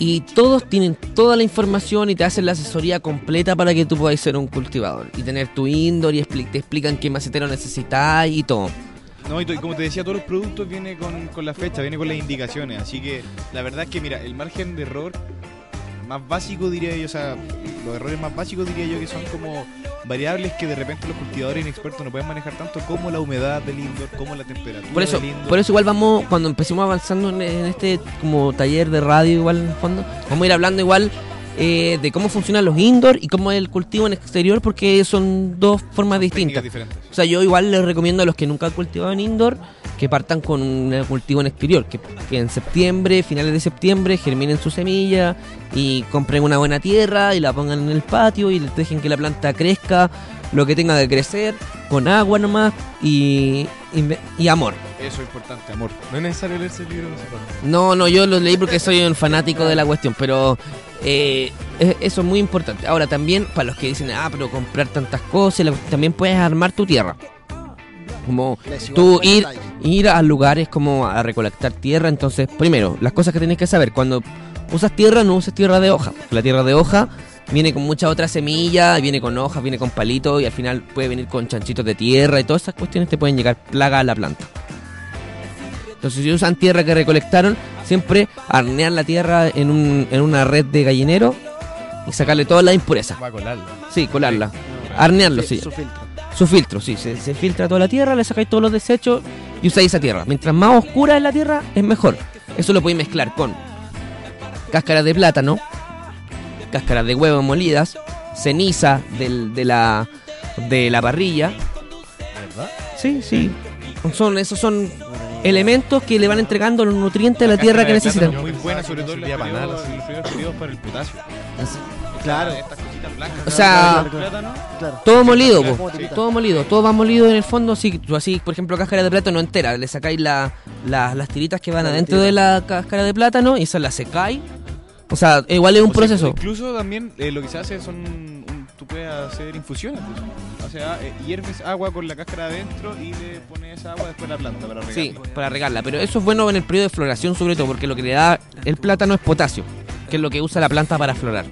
Y todos tienen toda la información y te hacen la asesoría completa para que tú puedas ser un cultivador. Y tener tu indoor y te explican qué macetero necesitas y todo. No, y, como te decía, todos los productos vienen con, con la fecha, vienen con las indicaciones. Así que la verdad es que, mira, el margen de error más básicos, diría yo, o sea, los errores más básicos diría yo que son como variables que de repente los cultivadores inexpertos no pueden manejar tanto como la humedad del indoor, como la temperatura Por eso, del indoor. por eso igual vamos, cuando empecemos avanzando en, en este como taller de radio igual en el fondo, vamos a ir hablando igual eh, de cómo funcionan los indoor y cómo es el cultivo en exterior porque son dos formas distintas. O sea, yo igual les recomiendo a los que nunca han cultivado en indoor que partan con un cultivo en exterior, que, que en septiembre, finales de septiembre, germinen su semilla y compren una buena tierra y la pongan en el patio y les dejen que la planta crezca lo que tenga que crecer, con agua nomás y, y, y amor. Eso es importante, amor. No es necesario leerse el libro. no. No, no, yo lo leí porque soy un fanático de la cuestión, pero eh, es- eso es muy importante. Ahora también, para los que dicen, ah, pero comprar tantas cosas, también puedes armar tu tierra. Como tú ir, ir a lugares como a recolectar tierra. Entonces, primero, las cosas que tienes que saber, cuando usas tierra, no uses tierra de hoja. porque La tierra de hoja viene con mucha otra semilla, viene con hojas, viene con palitos y al final puede venir con chanchitos de tierra y todas esas cuestiones te pueden llegar plaga a la planta. Entonces, si usan tierra que recolectaron, siempre arnear la tierra en, un, en una red de gallinero y sacarle todas las impurezas. Va a colarla. Sí, colarla. Arnearlo, sí. Su filtro. Su filtro, sí. Se, se filtra toda la tierra, le sacáis todos los desechos y usáis esa tierra. Mientras más oscura es la tierra, es mejor. Eso lo podéis mezclar con cáscaras de plátano, cáscaras de huevo molidas, ceniza del- de, la, de la parrilla. ¿Verdad? Sí, sí. Son, esos son elementos que le van entregando los nutrientes a la tierra que necesitan. muy buena, sobre todo en los periodos, para el potasio. Claro. Estas cositas blancas. O sea, del plátano. Claro. Todo molido, po. Todo molido, todo va molido en el fondo, así, tú así, por ejemplo, cáscara de plátano entera, le sacáis la- la- las tiritas que van adentro de la cáscara de plátano y se la secáis. O sea, igual es un O sea, proceso. incluso también eh, lo que se hace son. un- tú puedes hacer infusiones. pues. O sea, eh, hierves agua con la cáscara adentro y le pones esa agua después a la planta para regarla. Sí, para regarla, pero eso es bueno en el periodo de floración sobre todo, porque lo que le da el plátano es potasio, que es lo que usa la planta para florar.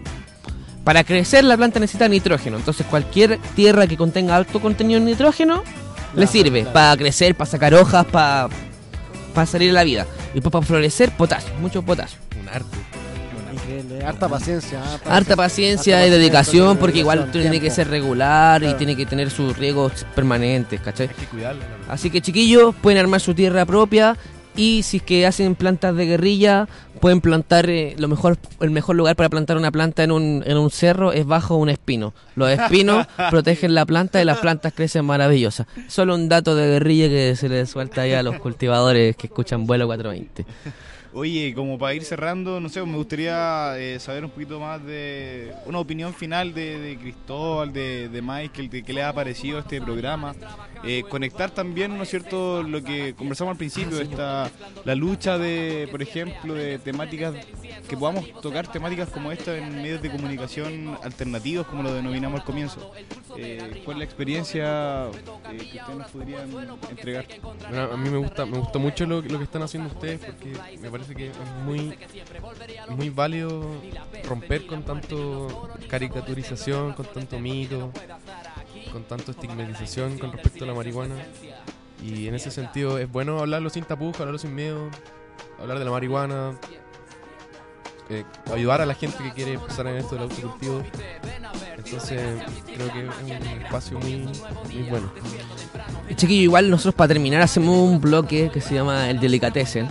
Para crecer la planta necesita nitrógeno, entonces cualquier tierra que contenga alto contenido en nitrógeno le sirve claro. para crecer, para sacar hojas, para para salir a la vida. Y después para florecer, potasio, mucho potasio. Un arte. Harta paciencia. ah, para Harta paciencia harta y dedicación, porque igual tiene que ser regular y tiene que tener sus riegos permanentes, ¿cachai? Hay que verdad. Así que chiquillos, pueden armar su tierra propia y si es que hacen plantas de guerrilla, pueden plantar eh, lo mejor el mejor lugar para plantar una planta en un, en un cerro es bajo un espino. Los espinos protegen la planta y las plantas crecen maravillosas. Solo un dato de guerrilla que se les suelta ahí a los cultivadores que escuchan vuelo 420. Oye, como para ir cerrando, no sé, me gustaría eh, saber un poquito más de una opinión final de, de Cristóbal, de, de Michael, de qué le ha parecido este programa. Eh, conectar también, ¿no es cierto?, lo que conversamos al principio, esta, la lucha de, por ejemplo, de temáticas, que podamos tocar temáticas como esta en medios de comunicación alternativos, como lo denominamos al comienzo. Eh, ¿Cuál es la experiencia eh, que ustedes nos podrían entregar? Bueno, a mí me gusta, me gustó mucho lo, lo que están haciendo ustedes porque me parece que es muy, muy válido romper con tanto caricaturización, con tanto mito, con tanto estigmatización con respecto a la marihuana. Y en ese sentido es bueno hablarlo sin tapujos, hablarlo sin miedo, hablar de la marihuana, eh, ayudar a la gente que quiere empezar en esto del autocultivo. Entonces creo que es un espacio muy, muy bueno. Chiquillo, igual nosotros para terminar hacemos un bloque que se llama El Delicatessen,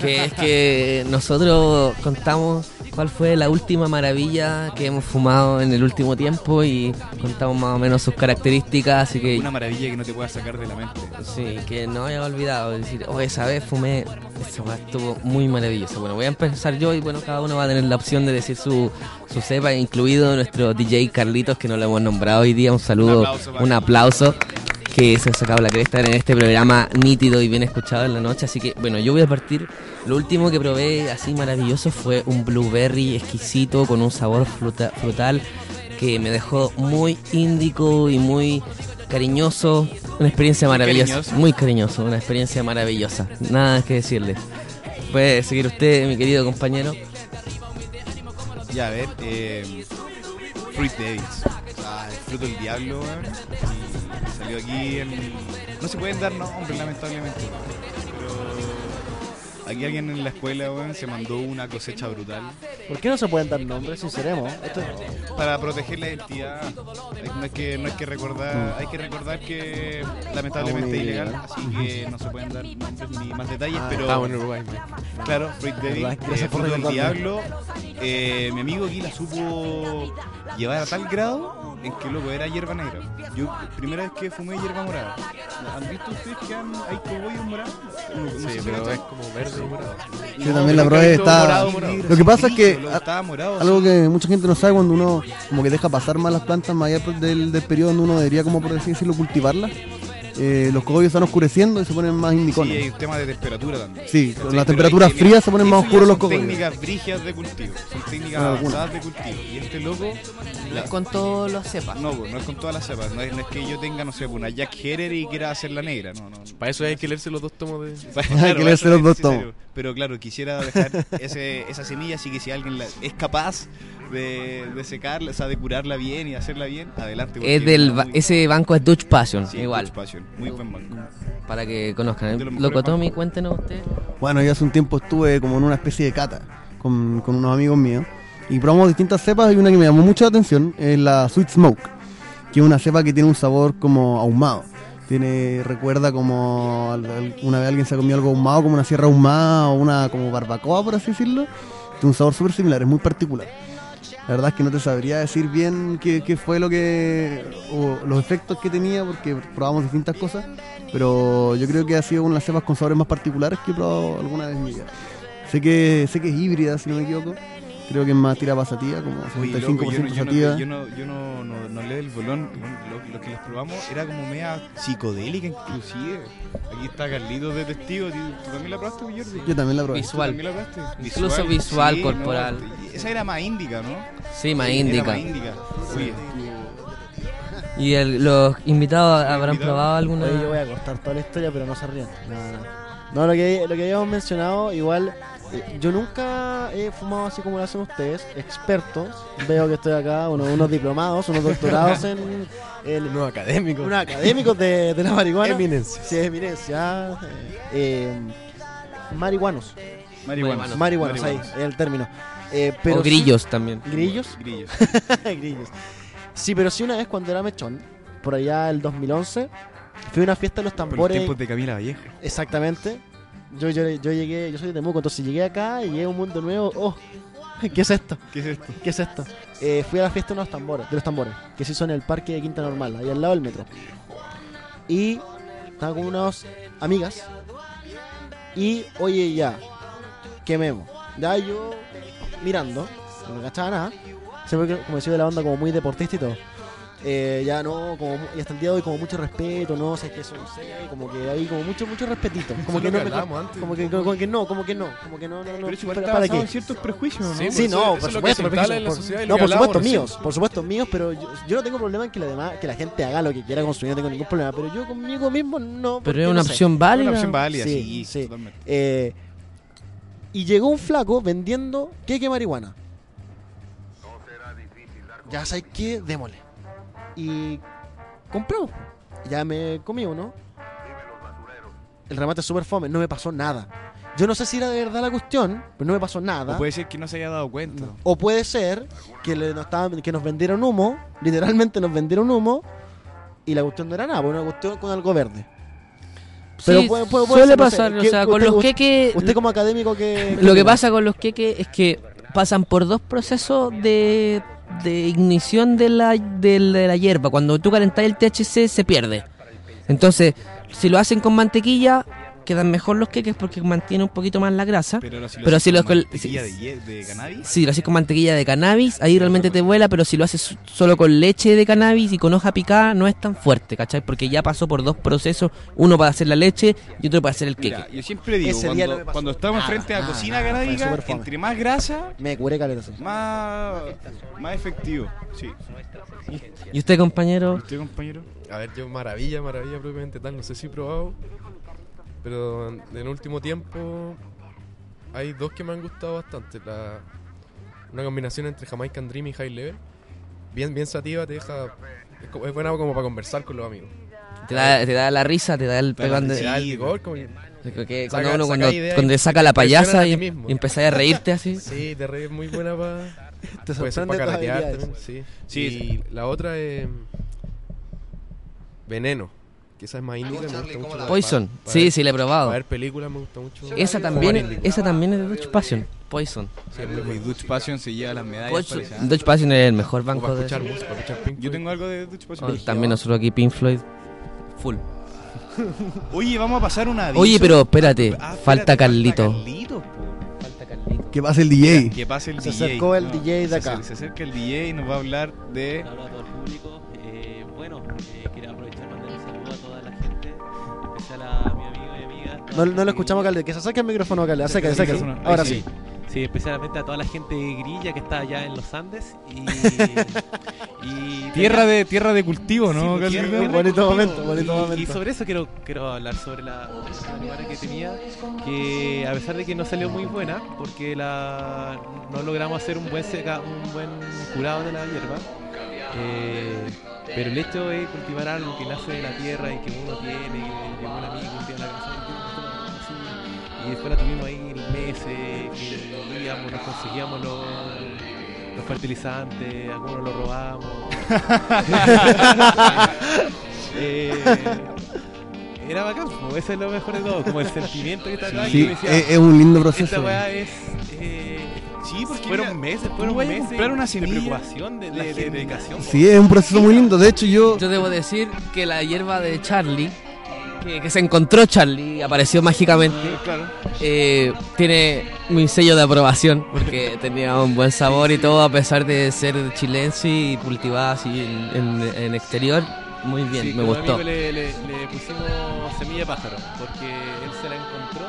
que es que nosotros contamos cuál fue la última maravilla que hemos fumado en el último tiempo y contamos más o menos sus características, así que Una maravilla que no te puedas sacar de la mente. sí, que no haya olvidado decir, oh, esa vez fumé, esa weá estuvo muy maravillosa. Bueno, voy a empezar yo y bueno, cada uno va a tener la opción de decir su, su cepa, incluido nuestro DJ Carlitos, que no lo hemos nombrado hoy día, un saludo, Un aplauso que se ha sacado la cresta en este programa nítido y bien escuchado en la noche. Así que, bueno, yo voy a partir. Lo último que probé así maravilloso fue un blueberry exquisito con un sabor fruta- frutal que me dejó muy índico y muy cariñoso. Una experiencia Muy maravillosa. cariñoso. Muy cariñoso, una experiencia maravillosa. Nada que decirle. Puede seguir usted, mi querido compañero. Ya, a ver, eh, Fruit Devils. Ah, el fruto del diablo. Y salió aquí en. No se pueden dar nombres, lamentablemente. Pero aquí alguien en la escuela, weón, se mandó una cosecha brutal ¿Por qué no se pueden dar nombres? Sinceremos. Esto para proteger la identidad. No es que, no es que recordar, hay que recordar que lamentablemente es ilegal, así que no se pueden dar nombres ni más detalles, pero Estamos en Uruguay. Claro, Fruit Daddy, Verdad, eh, gracias por fruto del recordarme. diablo. Eh, mi amigo aquí la supo llevar a tal grado en que loco era hierba negra. Yo primera vez que fumé hierba morada. ¿Han visto ustedes que han, hay cogollos morados? No, no sé Sí, si pero es como verde morado. Yo también la probé, está... morado, morado. Lo que pasa es que Brillo, a- estaba morado, algo que mucha gente no sabe cuando uno como que deja pasar más las plantas más allá del, del periodo donde uno debería como por así decirlo cultivarlas eh, los cogollos están oscureciendo y se ponen más Sí, hay indicones un tema de temperatura también. Sí, con las temperaturas hay frías se ponen más oscuros los son cogollos. técnicas brígidas de cultivo, son técnicas Ah, avanzadas de cultivo. Y este loco, la- Con todos los cepas. no, pues, no es con todas las cepas, no es, no es que yo tenga, no sé, pues, una Jack Herer y quiera hacer la negra, no, no. no. Para eso hay que leerse los dos tomos de. Claro, que leerse los es dos tomos. Pero claro, quisiera dejar ese, esa semilla, así que si alguien la- es capaz de, de secarla, o sea, de curarla bien y hacerla bien, adelante. Es del muy- ba- ese banco es Dutch Passion, sí, igual. Dutch Passion, muy buen banco. Para que conozcan. mejores Locotomi, bancos. cuéntenos usted. Bueno, yo hace un tiempo estuve como en una especie de cata con, con unos amigos míos y probamos distintas cepas y una que me llamó mucho la atención es la Sweet Smoke, que es una cepa que tiene un sabor como ahumado. Tiene, recuerda como una vez alguien se comió algo ahumado, como una sierra ahumada o una como barbacoa, por así decirlo. Tiene un sabor súper similar, es muy particular. La verdad es que no te sabría decir bien qué, fue lo que. o los efectos que tenía, porque probamos distintas cosas. Pero yo creo que ha sido una de las cepas con sabores más particulares que he probado alguna vez en mi vida. Sé que, sé que es híbrida, si no me equivoco. Creo que es más tira pasativa, como Oye, 65% loco, yo, no- yo, no, yo no, yo no, no, no leo el bolón. Lo, lo que les probamos era como media psicodélica, inclusive. Aquí está Carlitos de testigo. ¿Tú, tú también la probaste, Jordi? Yo también la probé. ¿Tú Visual. también la probaste? Incluso visual, Sí, corporal. no, esa era más índica, ¿no? Sí, más Era índica. más índica. Oye, estuvo- ¿Y el- los invitados habrán probado alguna? Oye, yo voy a cortar toda la historia, pero no se rían. No, no. No, lo que, lo que habíamos mencionado, igual, eh, yo nunca he fumado así como lo hacen ustedes, expertos. Veo que estoy acá, uno- unos diplomados, unos doctorados en, en Unos académicos. unos académicos de, de la marihuana. Eminencia. Sí, eminencia. eh, eh, marihuanos. Marihuana. Marihuanos, ahí, es el término. Eh, pero o sí- grillos también. ¿Grillos? Grillos. Grillos. Sí, pero sí una vez cuando era mechón, por allá el 2011, fui a una fiesta de los Por los tambores. tiempos de Camila Vallejo. Exactamente. Yo, yo, yo llegué, yo soy de Temuco, entonces llegué acá y llegué a un mundo nuevo. Oh, ¿qué es esto? ¿Qué es esto? ¿Qué es esto? Eh, fui a la fiesta de los tambores, de los tambores, que se hizo en el parque de Quinta Normal, ahí al lado del metro. Y estaba con unas amigas. Y, oye, ya, quememos. Ya yo, mirando, no me cachaba nada. Se me comenzó de la onda como muy deportista y todo. Eh, ya no, como, y hasta el día de hoy como mucho respeto, no, sé que eso no sé, como que hay como mucho, mucho respetito. Como que no, que como que, como que no, como que no, como que no, no, no. Pero igual ¿para- está ¿para basado qué? en ciertos prejuicios, ¿no? Sí, Sí, Eso- no, eso por que supuesto, por no, que por supuesto míos, por supuesto míos, pero yo, yo no tengo problema en que, la demás, que la gente haga lo que quiera consumir, no tengo ningún problema, pero yo conmigo mismo no. Pero es una no sé. opción Es válida. una opción válida, Sí, sí, sí. totalmente. Eh, y llegó un flaco vendiendo queque marihuana. Ya sabes qué, démosle. Y compramos. Ya me comí uno. El remate es súper fome, no me pasó nada. Yo no sé si era de verdad la cuestión, pero no me pasó nada. O puede ser que no se haya dado cuenta. O puede ser que, le- nos estaban- que nos vendieron humo, literalmente nos vendieron humo, y la cuestión no era nada, fue una cuestión con algo verde. Pero Sí, puede- puede- puede suele ser, no sé, pasar, o ¿qué- sea, con usted- los usted- queques... Usted como académico que... Lo que pasa con los queques es que pasan por dos procesos de, de ignición de la, de, de la hierba. Cuando tú calentas el THC se pierde. Entonces, si lo hacen con mantequilla, quedan mejor los queques porque mantiene un poquito más la grasa. Pero, si lo Pero con mantequilla si- de, cannabis, Si lo haces con mantequilla de cannabis, ahí realmente te vuela, pero si lo haces solo con leche de cannabis y con hoja picada, no es tan fuerte, ¿cachai? Porque ya pasó por dos procesos, uno para hacer la leche y otro para hacer el queque. Mira, yo siempre digo, Ese no cuando, estamos nada, frente a nada, cocina nada, fue canábica, entre más grasa, Me curé caleta, sí. más, más efectivo. Sí. ¿Y usted, compañero? ¿Usted, compañero? A ver, yo maravilla, maravilla propiamente tal, no sé si he probado, pero en el último tiempo hay dos que me han gustado bastante. La, una combinación entre Jamaican Dream y High Level. Bien, bien sativa, te deja... Es, es buena como para conversar con los amigos. Te da, te da la risa, te da el Te da pegón de- risa. Ya, el vigor, como que- Saca- cuando uno saca cuando, cuando saca la te payasa y, ti mismo. y empezáis a reírte así. Sí, te reís muy buena para. Te Puede ser sorprende para carretear también, sí. Sí, y la otra es. Veneno. Que esa es más indie, me gusta mucho. Poison, Para- para sí, ver- sí, la he probado. Para ver películas me gusta mucho. Esa también, indie. esa también es de Dutch Passion, Poison. Sí, y Dutch Passion se lleva las medallas. ¿ah? Dutch Passion es el mejor banco para de... escuchar música, para escuchar Pink Yo tengo algo de Dutch Passion. Oh, también nosotros aquí Pink Floyd. Full. Oye, vamos a pasar una Oye, pero espérate, Ah, espérate, falta Carlito. Carlito. Falta Carlito. Que pase el DJ. Que pase el Se DJ. acercó el ¿no? DJ de Se acá. Se acerca el DJ y nos va a hablar de. No, no lo escuchamos, que- Calde. Que se acerque el micrófono, Calde. Acércate, Sí, acércate. sí, sí. Ahora sí. Sí, especialmente a toda la gente de Grilla que está allá en los Andes. Y, y Tierra de, tierra de cultivo, Sí, ¿no? pues, tierra- tierra de Bonito cultivo. momento, bonito y, momento. Y sobre eso quiero, quiero hablar sobre la, animal que tenía, que a pesar de que no salió muy buena, porque la, no logramos hacer un buen seca, un buen curado de la hierba, eh, pero el hecho de cultivar algo que nace de la tierra y que uno tiene, que llegó un amigo un día la casa y después la tuvimos ahí meses, que íbamos, nos conseguíamos los, los fertilizantes, algunos los robamos. Eh, era bacán, eso es lo mejor de todo, como el sentimiento que está acá. y Sí, yo decía, es, es un lindo esta proceso. weá es. eh, Sí, porque fueron mira, meses, fueron meses comprar una de semilla, preocupación, de, la de- dedicación. Sí, es un proceso muy lindo. De hecho, yo. Yo debo decir que la hierba de Charlie, que, que se encontró Charlie, apareció mágicamente, Claro. eh, tiene mi sello de aprobación, porque tenía un buen sabor y todo, a pesar de ser chilense y cultivada así en, en- en exterior. Muy bien, Sí, me gustó. Le, le- le pusimos semilla de pájaro, porque él se la encontró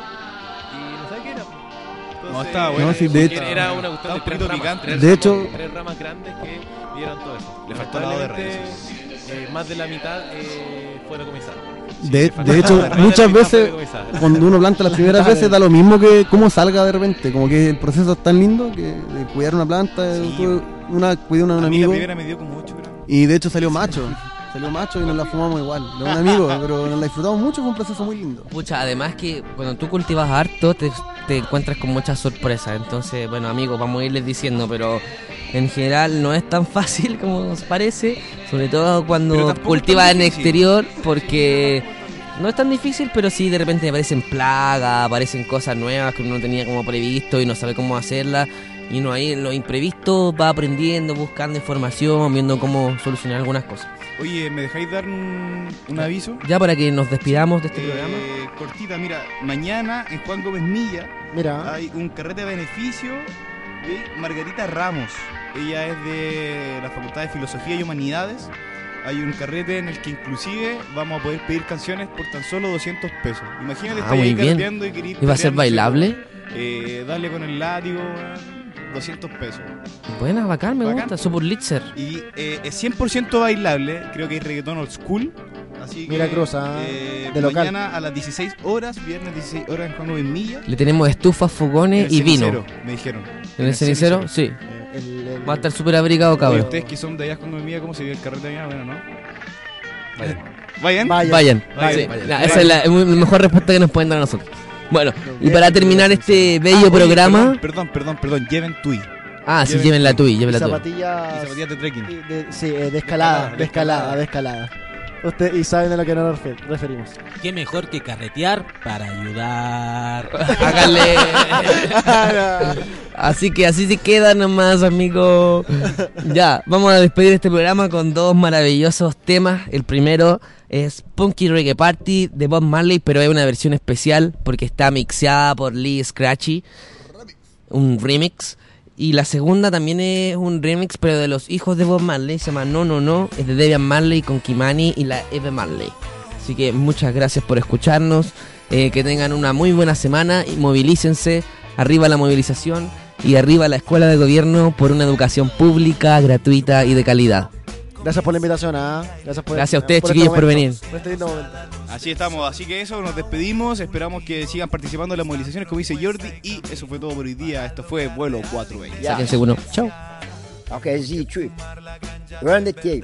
y no sabe qué era. Entonces, No, estaba bueno. No, sí, de hecho- Era una cuestión Estaba de un tres poquito ramas, picante. tres De ramas- hecho- tres ramas grandes que dieron todo eso. Le faltó el lado de eh, más de la mitad eh, fue decomisado. De, de hecho, muchas veces cuando uno planta las primeras veces da lo mismo que cómo salga de repente. Como que el proceso es tan lindo que de cuidar una planta. Sí. una, cuidé una un la primera me dio como 8 gramos. y de hecho salió macho. Salió macho y nos la fumamos igual. De un amigo, pero nos la disfrutamos mucho. Fue un proceso muy lindo. Pucha, además que cuando tú cultivas harto te, te encuentras con muchas sorpresas. Entonces, bueno, amigos, vamos a irles diciendo, pero en general no es tan fácil como nos parece, sobre todo cuando cultivas en exterior, porque no es tan difícil, pero sí de repente aparecen plagas, aparecen cosas nuevas que uno no tenía como previsto y no sabe cómo hacerlas. Y uno ahí en lo imprevisto va aprendiendo, buscando información, viendo cómo solucionar algunas cosas. Oye, ¿me dejáis dar un, un aviso? Ya para que nos despidamos de este Eh, programa. cortita, mira, mañana en Juan Gómez Milla Mira. hay un carrete de beneficio de Margarita Ramos. Ella es de la Facultad de Filosofía y Humanidades. Hay un carrete en el que inclusive vamos a poder pedir canciones por tan solo 200 pesos. Imagínate, Ah, estás muy ahí y querís ¿Y va a ser bailable? eh, dale con el látigo, 200 pesos. Buena, bacán, me Bacán. gusta. Super Litzer. Y eh, es 100% bailable, creo que hay reggaetón old school. Así que, Mira, Cruz, ah, eh, de local. mañana a las 16 horas, viernes 16 horas en Juan Gómez Milla. Le tenemos estufas, en fogones el y vino. cenicero, Me dijeron. ¿En el cenicero? Sí. El- el- Va a estar súper abrigado, Oye, cabrón. ustedes que son de allá Juan Gómez Milla, ¿cómo se ve el carrete allá? Bueno, ¿no? Vayan. Vaya. Vayan. Vayan, Sí. vayan. Nah, esa es la, es la mejor respuesta que nos pueden dar a nosotros. Bueno, y para terminar este bello Ah, programa. Perdón, perdón, perdón, perdón, lleven tui. Ah, sí, lleven la tu- tuya, lleven la tuya. zapatillas. Y zapatillas de trekking. de- de- sí, eh, de escalada, de escalada, de escalada. Usted, y saben a lo que nos refer- referimos. Qué mejor que carretear para ayudar. Háganle. Así que así se queda nomás, amigo. Ya, vamos a despedir este programa con dos maravillosos temas. El primero es Punky Reggae Party de Bob Marley, pero es una versión especial porque está mixeada por Lee Scratchy. Un remix. Y la segunda también es un remix, pero de los hijos de Bob Marley. Se llama No, No, No. Es de Debian Marley con Kimani y la Eve Marley. Así que muchas gracias por escucharnos. eh, que tengan una muy buena semana y movilícense. Arriba la movilización y arriba la escuela de gobierno por una educación pública, gratuita y de calidad. Gracias por la invitación, ¿ah? Gracias, por, Gracias a ustedes, este chiquillos, por momento, venir. Por este lindo momento. Así estamos, así que eso, nos despedimos, esperamos que sigan participando en las movilizaciones como dice Jordi y eso fue todo por hoy día, esto fue vuelo 420. Ya. Sáquense uno. Chao. Okay, Z trip. Run the tape.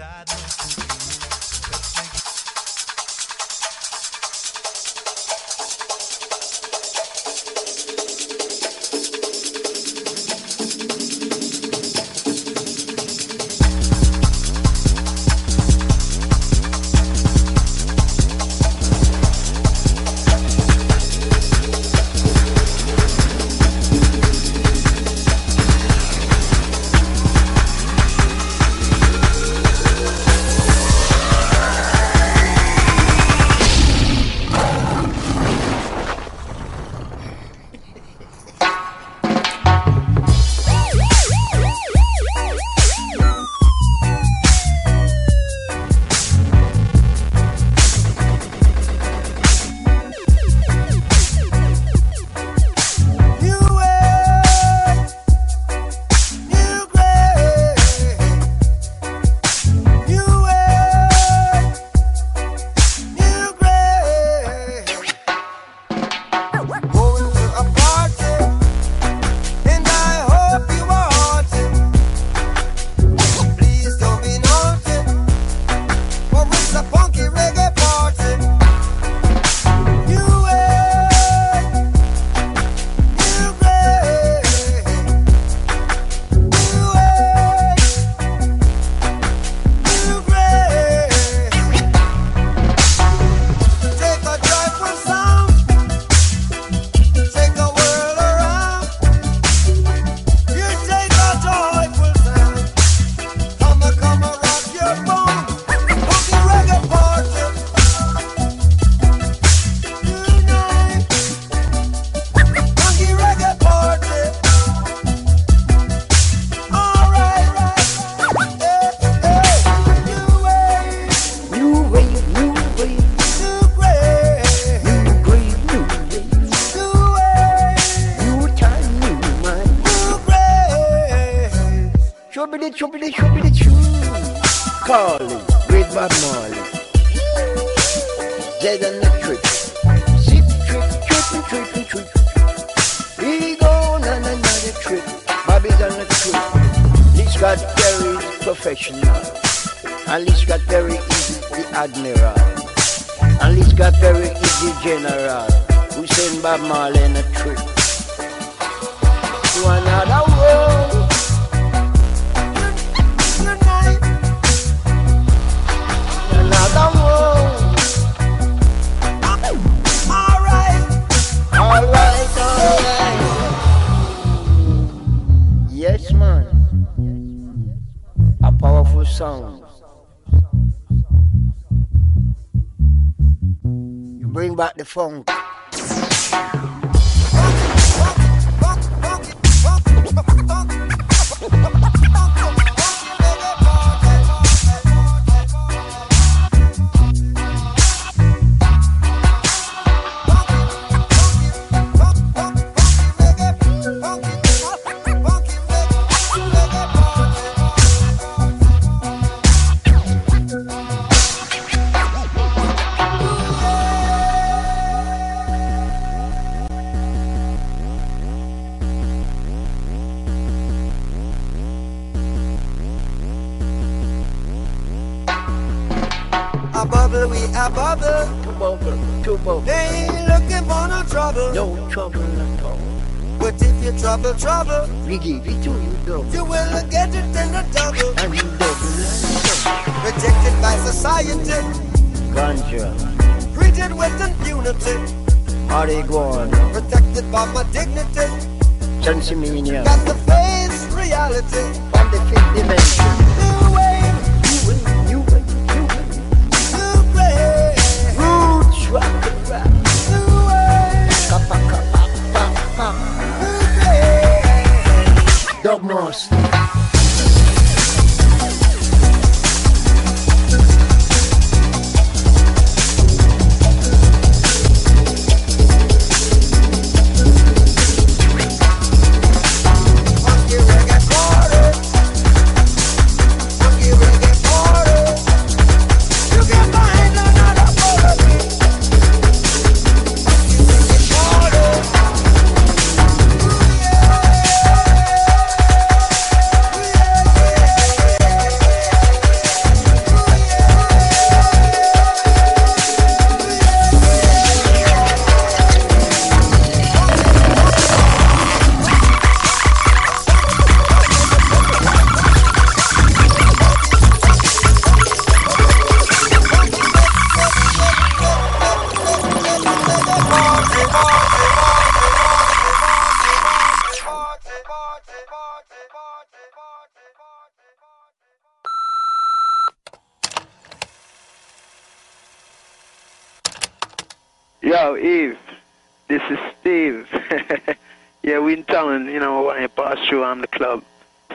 Alan, you know, I pass through, I'm the club.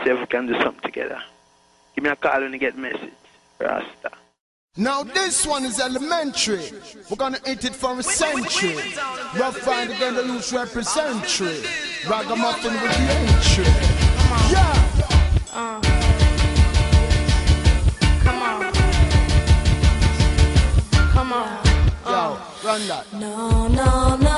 See if we can do something together. Give me a call when you get a message. Rasta. Now this one is elementary. We're gonna eat it for a century. Rough find again the loose representatory. Ragamuffin with the entry. Yeah. Uh. Come on. Come on. Yo, run that. No, no, no.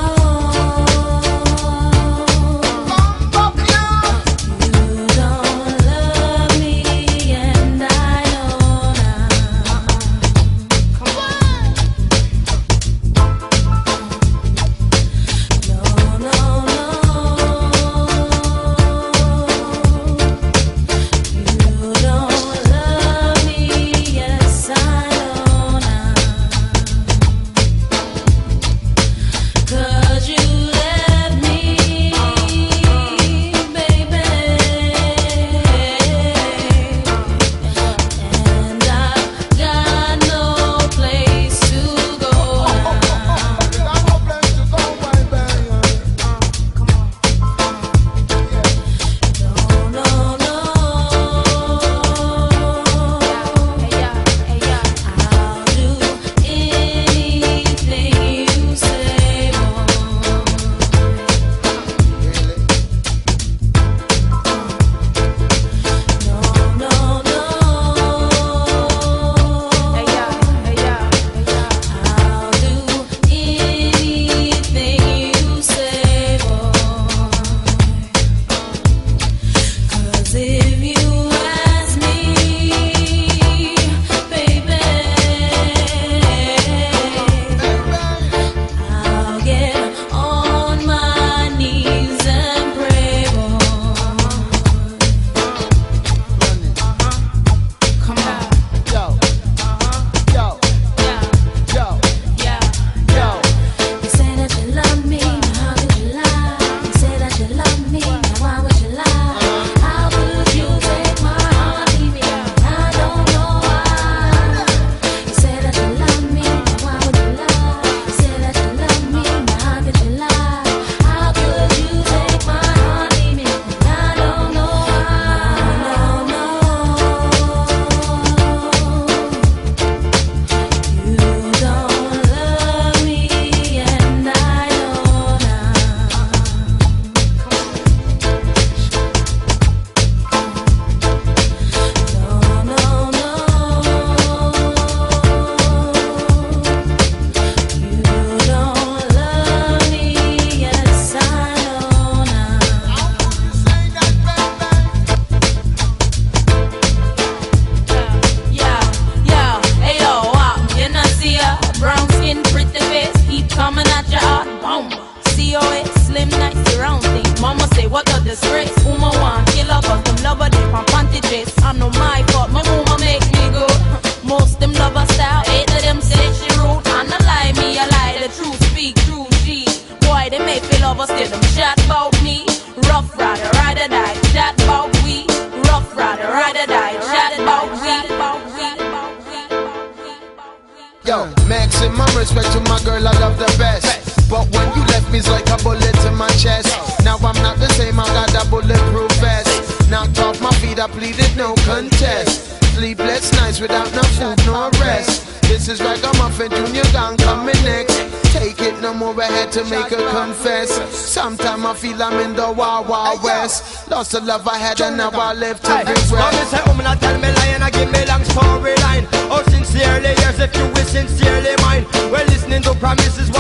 hustle love I had and never left to be regret. Now me say, um, now tell me lie and I give me long story line. Oh, sincerely, yes, if you wish sincerely mine. We're listening to promises